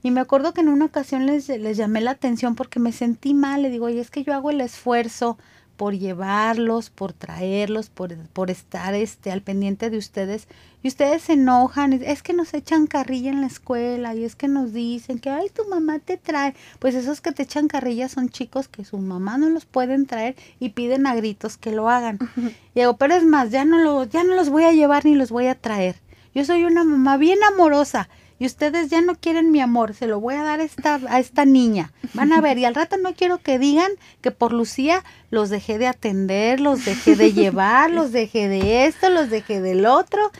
Speaker 2: Y me acuerdo que en una ocasión les, les llamé la atención porque me sentí mal, le digo, y es que yo hago el esfuerzo por llevarlos, por traerlos, por, por estar este, al pendiente de ustedes. Y ustedes se enojan, es que nos echan carrilla en la escuela y es que nos dicen que, ay, tu mamá te trae. Pues esos que te echan carrilla son chicos que su mamá no los pueden traer y piden a gritos que lo hagan. Y digo, pero es más, ya no, lo, ya no los voy a llevar ni los voy a traer. Yo soy una mamá bien amorosa y ustedes ya no quieren mi amor, se lo voy a dar a esta, a esta niña. Van a ver, y al rato no quiero que digan que por Lucía los dejé de atender, los dejé de llevar, los dejé de esto, los dejé del otro.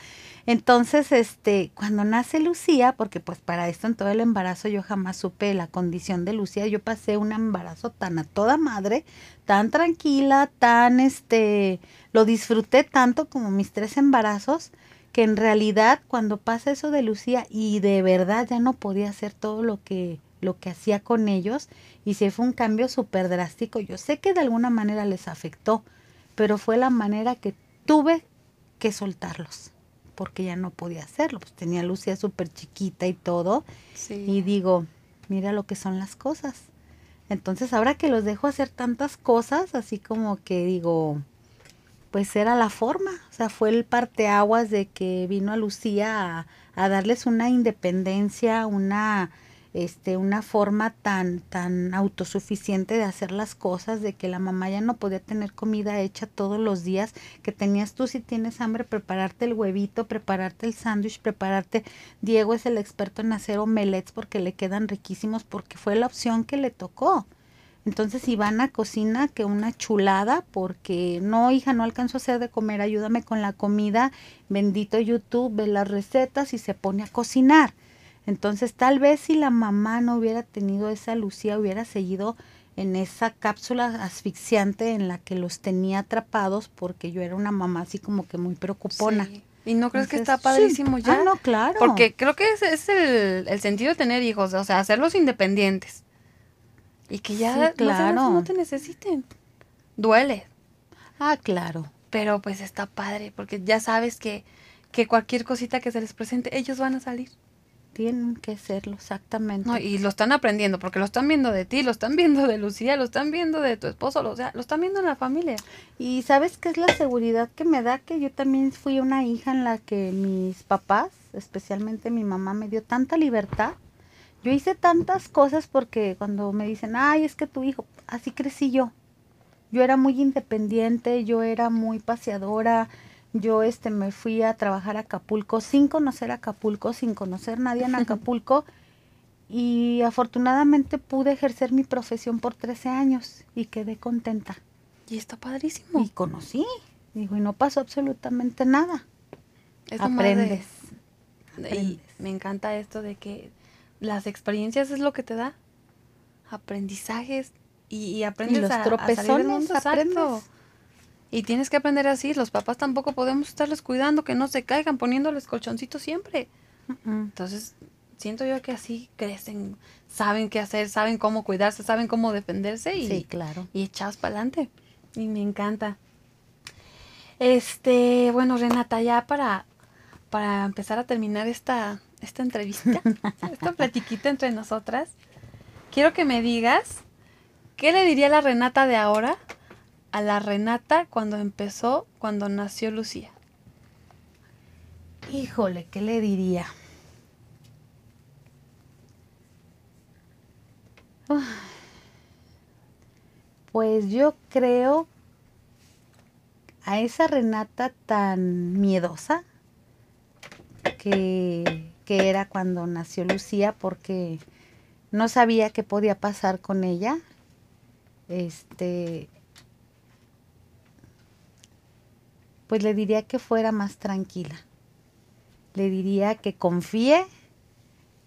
Speaker 2: Entonces, este, cuando nace Lucía, porque pues para esto en todo el embarazo yo jamás supe la condición de Lucía, yo pasé un embarazo tan a toda madre, tan tranquila, tan este, lo disfruté tanto como mis tres embarazos, que en realidad cuando pasa eso de Lucía y de verdad ya no podía hacer todo lo que lo que hacía con ellos y se fue un cambio súper drástico. Yo sé que de alguna manera les afectó, pero fue la manera que tuve que soltarlos porque ya no podía hacerlo. Pues tenía Lucía súper chiquita y todo. Sí. Y digo, mira lo que son las cosas. Entonces ahora que los dejo hacer tantas cosas, así como que digo, pues era la forma, o sea, fue el parteaguas de que vino a Lucía a, darles una independencia, una, este, una forma tan, tan autosuficiente de hacer las cosas, de que la mamá ya no podía tener comida hecha todos los días, que tenías tú si tienes hambre prepararte el huevito, prepararte el sándwich, prepararte, Diego es el experto en hacer omelets porque le quedan riquísimos, porque fue la opción que le tocó. Entonces Ivana cocina que una chulada porque no, hija, no alcanzo a hacer de comer, ayúdame con la comida. Bendito YouTube, ve las recetas y se pone a cocinar. Entonces tal vez si la mamá no hubiera tenido esa Lucía, hubiera seguido en esa cápsula asfixiante en la que los tenía atrapados porque yo era una mamá así como que muy preocupona.
Speaker 1: Sí. ¿Y no crees Entonces, que está padrísimo
Speaker 2: sí.
Speaker 1: ya?
Speaker 2: Ah, no, claro.
Speaker 1: Porque creo que ese es el, el sentido de tener hijos, o sea, hacerlos independientes. Y que ya
Speaker 2: sí, claro.
Speaker 1: no, no te necesiten. Duele.
Speaker 2: Ah, claro.
Speaker 1: Pero pues está padre, porque ya sabes que, que cualquier cosita que se les presente, ellos van a salir.
Speaker 2: Tienen que serlo, exactamente.
Speaker 1: No, y lo están aprendiendo, porque lo están viendo de ti, lo están viendo de Lucía, lo están viendo de tu esposo, lo, o sea, lo están viendo en la familia.
Speaker 2: Y sabes qué es la seguridad que me da, que yo también fui una hija en la que mis papás, especialmente mi mamá, me dio tanta libertad yo hice tantas cosas porque cuando me dicen, ay, es que tu hijo, así crecí yo. Yo era muy independiente, yo era muy paseadora, yo este me fui a trabajar a Acapulco sin conocer Acapulco, sin conocer nadie en Acapulco y afortunadamente pude ejercer mi profesión por 13 años y quedé contenta.
Speaker 1: Y está padrísimo.
Speaker 2: Y conocí, digo, y no pasó absolutamente nada.
Speaker 1: Es
Speaker 2: Aprendes.
Speaker 1: De, Aprendes. Y me encanta esto de que las experiencias es lo que te da aprendizajes y, y aprendes
Speaker 2: y los
Speaker 1: a,
Speaker 2: tropezones,
Speaker 1: a salir del mundo,
Speaker 2: aprendes.
Speaker 1: Y tienes que aprender así. Los papás tampoco podemos estarles cuidando que no se caigan, poniéndoles colchoncitos siempre.
Speaker 2: Uh -uh.
Speaker 1: Entonces, siento yo que así crecen, saben qué hacer, saben cómo cuidarse, saben cómo defenderse y,
Speaker 2: sí, claro.
Speaker 1: y echados para adelante. Y me encanta. Este, bueno, Renata, ya para, para empezar a terminar esta, esta entrevista, esta platiquita entre nosotras, quiero que me digas qué le diría la Renata de ahora a la Renata cuando empezó, cuando nació Lucía.
Speaker 2: Híjole, ¿qué le diría? Pues yo creo a esa Renata tan miedosa que, que era cuando nació Lucía porque no sabía qué podía pasar con ella. Este, pues le diría que fuera más tranquila. Le diría que confíe,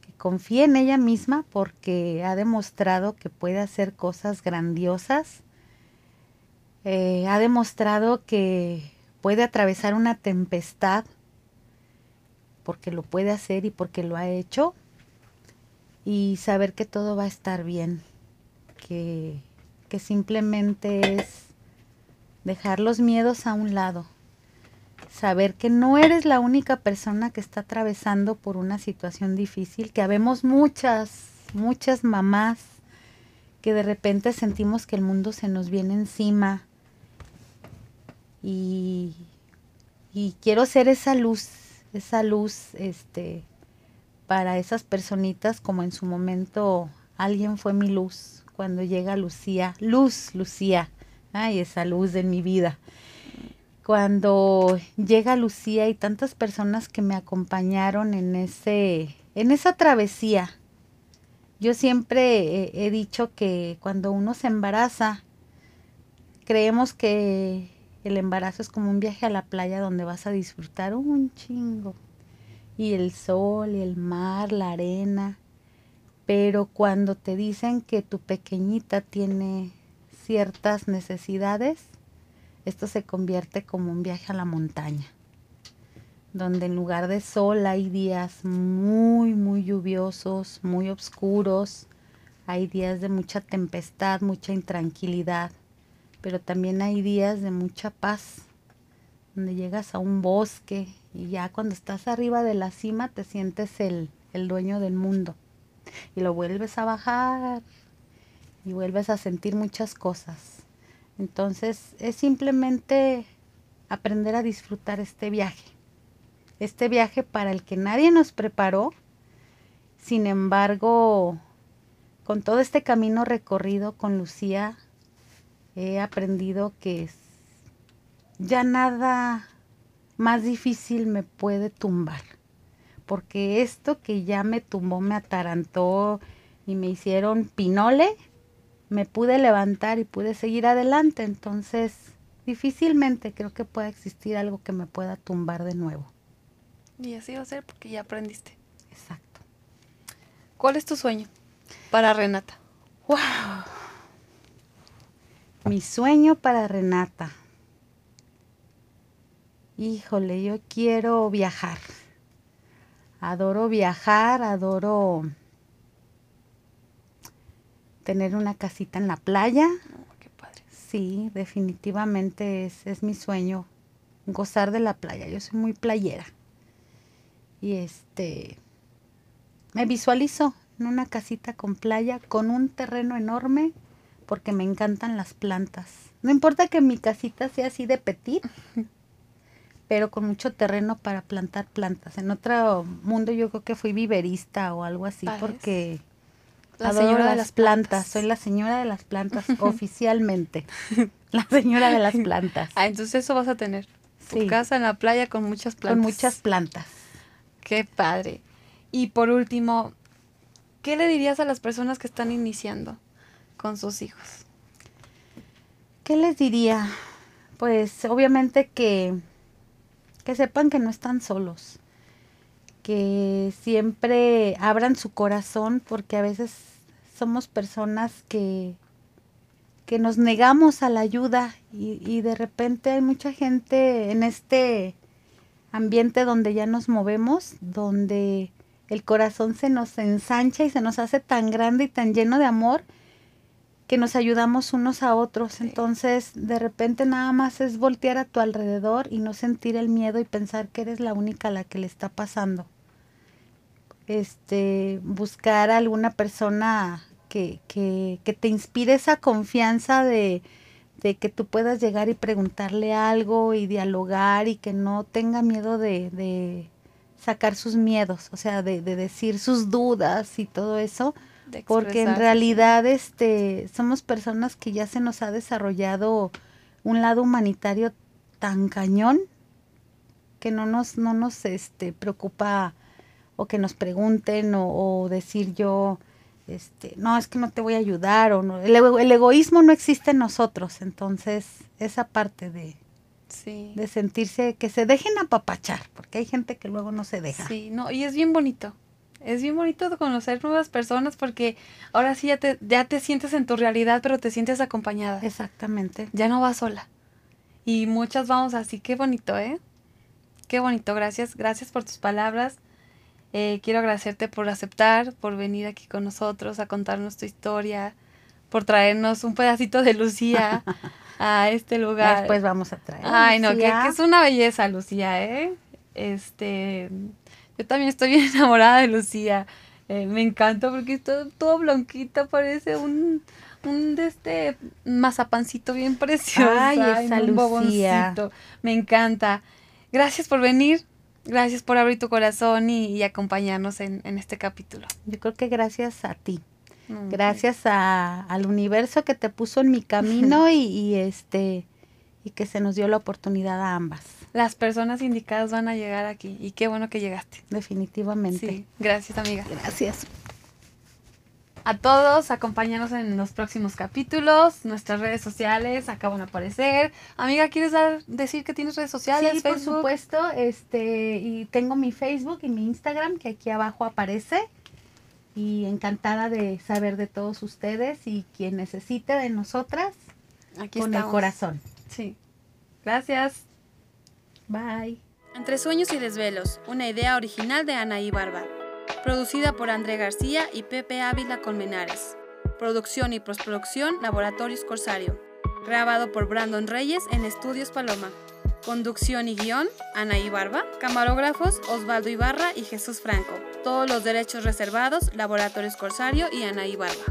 Speaker 2: que confíe en ella misma porque ha demostrado que puede hacer cosas grandiosas. Eh, ha demostrado que puede atravesar una tempestad porque lo puede hacer y porque lo ha hecho y saber que todo va a estar bien, que, que simplemente es dejar los miedos a un lado, saber que no eres la única persona que está atravesando por una situación difícil, que habemos muchas, muchas mamás que de repente sentimos que el mundo se nos viene encima. Y, y quiero ser esa luz, esa luz este para esas personitas como en su momento alguien fue mi luz cuando llega Lucía, luz Lucía, ay esa luz de mi vida cuando llega Lucía y tantas personas que me acompañaron en ese en esa travesía. Yo siempre he dicho que cuando uno se embaraza creemos que el embarazo es como un viaje a la playa donde vas a disfrutar un chingo. Y el sol, y el mar, la arena. Pero cuando te dicen que tu pequeñita tiene ciertas necesidades, esto se convierte como un viaje a la montaña, donde en lugar de sol hay días muy, muy lluviosos, muy oscuros, hay días de mucha tempestad, mucha intranquilidad, pero también hay días de mucha paz, donde llegas a un bosque y ya cuando estás arriba de la cima te sientes el, el dueño del mundo y lo vuelves a bajar y vuelves a sentir muchas cosas entonces es simplemente aprender a disfrutar este viaje. Este viaje para el que nadie nos preparó. Sin embargo, con todo este camino recorrido con Lucía, he aprendido que ya nada más difícil me puede tumbar. Porque esto que ya me tumbó, me atarantó y me hicieron pinole, me pude levantar y pude seguir adelante. Entonces, difícilmente creo que pueda existir algo que me pueda tumbar de nuevo.
Speaker 1: Y así va a ser porque ya aprendiste.
Speaker 2: Exacto.
Speaker 1: ¿Cuál es tu sueño para Renata?
Speaker 2: ¡Wow! Mi sueño para Renata. Híjole, yo quiero viajar. Adoro viajar, adoro tener una casita en la playa.
Speaker 1: Oh, qué padre.
Speaker 2: Sí, definitivamente es, es mi sueño, gozar de la playa. Yo soy muy playera. Y este, me visualizo en una casita con playa, con un terreno enorme, porque me encantan las plantas. No importa que mi casita sea así de petit, pero con mucho terreno para plantar plantas. En otro mundo yo creo que fui viverista o algo así,
Speaker 1: ¿Sabes?
Speaker 2: porque
Speaker 1: La
Speaker 2: Adoro
Speaker 1: señora
Speaker 2: las
Speaker 1: de las
Speaker 2: plantas.
Speaker 1: plantas.
Speaker 2: Soy la señora de las plantas oficialmente. La señora de las plantas.
Speaker 1: Ah, entonces eso vas a tener. Tu
Speaker 2: Sí.
Speaker 1: casa en la playa con muchas plantas.
Speaker 2: Con muchas plantas.
Speaker 1: Qué padre. Y por último, ¿qué le dirías a las personas que están iniciando con sus hijos?
Speaker 2: ¿Qué les diría? Pues obviamente que, que sepan que no están solos. Que siempre abran su corazón porque a veces somos personas que, que nos negamos a la ayuda y, y de repente hay mucha gente en este ambiente donde ya nos movemos, donde el corazón se nos ensancha y se nos hace tan grande y tan lleno de amor que nos ayudamos unos a otros.
Speaker 1: Sí.
Speaker 2: Entonces, de repente nada más es voltear a tu alrededor y no sentir el miedo y pensar que eres la única a la que le está pasando. Este, buscar a alguna persona que, que, que te inspire esa confianza de, de que tú puedas llegar y preguntarle algo y dialogar y que no tenga miedo de, de sacar sus miedos, o sea, de, de decir sus dudas y todo eso, porque en realidad este somos personas que ya se nos ha desarrollado un lado humanitario tan cañón que no nos no nos este preocupa o que nos pregunten o, o decir yo este no es que no te voy a ayudar o no el, el egoísmo no existe en nosotros entonces esa parte de,
Speaker 1: Sí.
Speaker 2: de sentirse que se dejen apapachar porque hay gente que luego no se deja
Speaker 1: Sí, no, y es bien bonito. Es bien bonito conocer nuevas personas porque ahora sí ya te, ya te sientes en tu realidad, pero te sientes acompañada.
Speaker 2: exactamente
Speaker 1: Ya no vas sola. Y muchas vamos así, qué bonito, ¿eh? Qué bonito, gracias, gracias por tus palabras. Eh, quiero agradecerte por aceptar, por venir aquí con nosotros a contarnos tu historia, por traernos un pedacito de Lucía a este lugar.
Speaker 2: después vamos a traer
Speaker 1: Ay, no, que, es una belleza, Lucía, ¿eh? Este, yo también estoy bien enamorada de Lucía. Eh, me encanta porque es todo, blanquito, parece un, un de este mazapancito bien precioso.
Speaker 2: Ay, esa
Speaker 1: un
Speaker 2: Lucía.
Speaker 1: Me encanta. Gracias por venir. Gracias por abrir tu corazón y, y acompañarnos en, en este capítulo.
Speaker 2: yo creo que gracias a ti
Speaker 1: Mm,
Speaker 2: gracias a- al universo que te puso en mi camino y, y, este y que se nos dio la oportunidad a ambas
Speaker 1: Las personas indicadas van a llegar aquí y qué bueno que llegaste.
Speaker 2: definitivamente
Speaker 1: Sí, gracias amiga.
Speaker 2: gracias
Speaker 1: A todos, acompáñanos en los próximos capítulos. Nuestras redes sociales acaban de aparecer. Amiga, ¿quieres dar, decir que tienes redes sociales?
Speaker 2: sí por supuesto este y tengo mi Facebook y mi Instagram que aquí abajo aparece y encantada de saber de todos ustedes y quien necesite de nosotras
Speaker 1: Aquí
Speaker 2: con el corazón
Speaker 1: Sí. Gracias.
Speaker 2: Bye
Speaker 1: Entre sueños y desvelos, una idea original de Anaí Barba. Producida por André García y Pepe Ávila Colmenares. Producción y postproducción Laboratorios Corsario. Grabado por Brandon Reyes en Estudios Paloma. Conducción y guion Anaí Barba. Camarógrafos Osvaldo Ibarra y Jesús Franco. Todos los derechos reservados Laboratorios Corsario y Anaí Barba.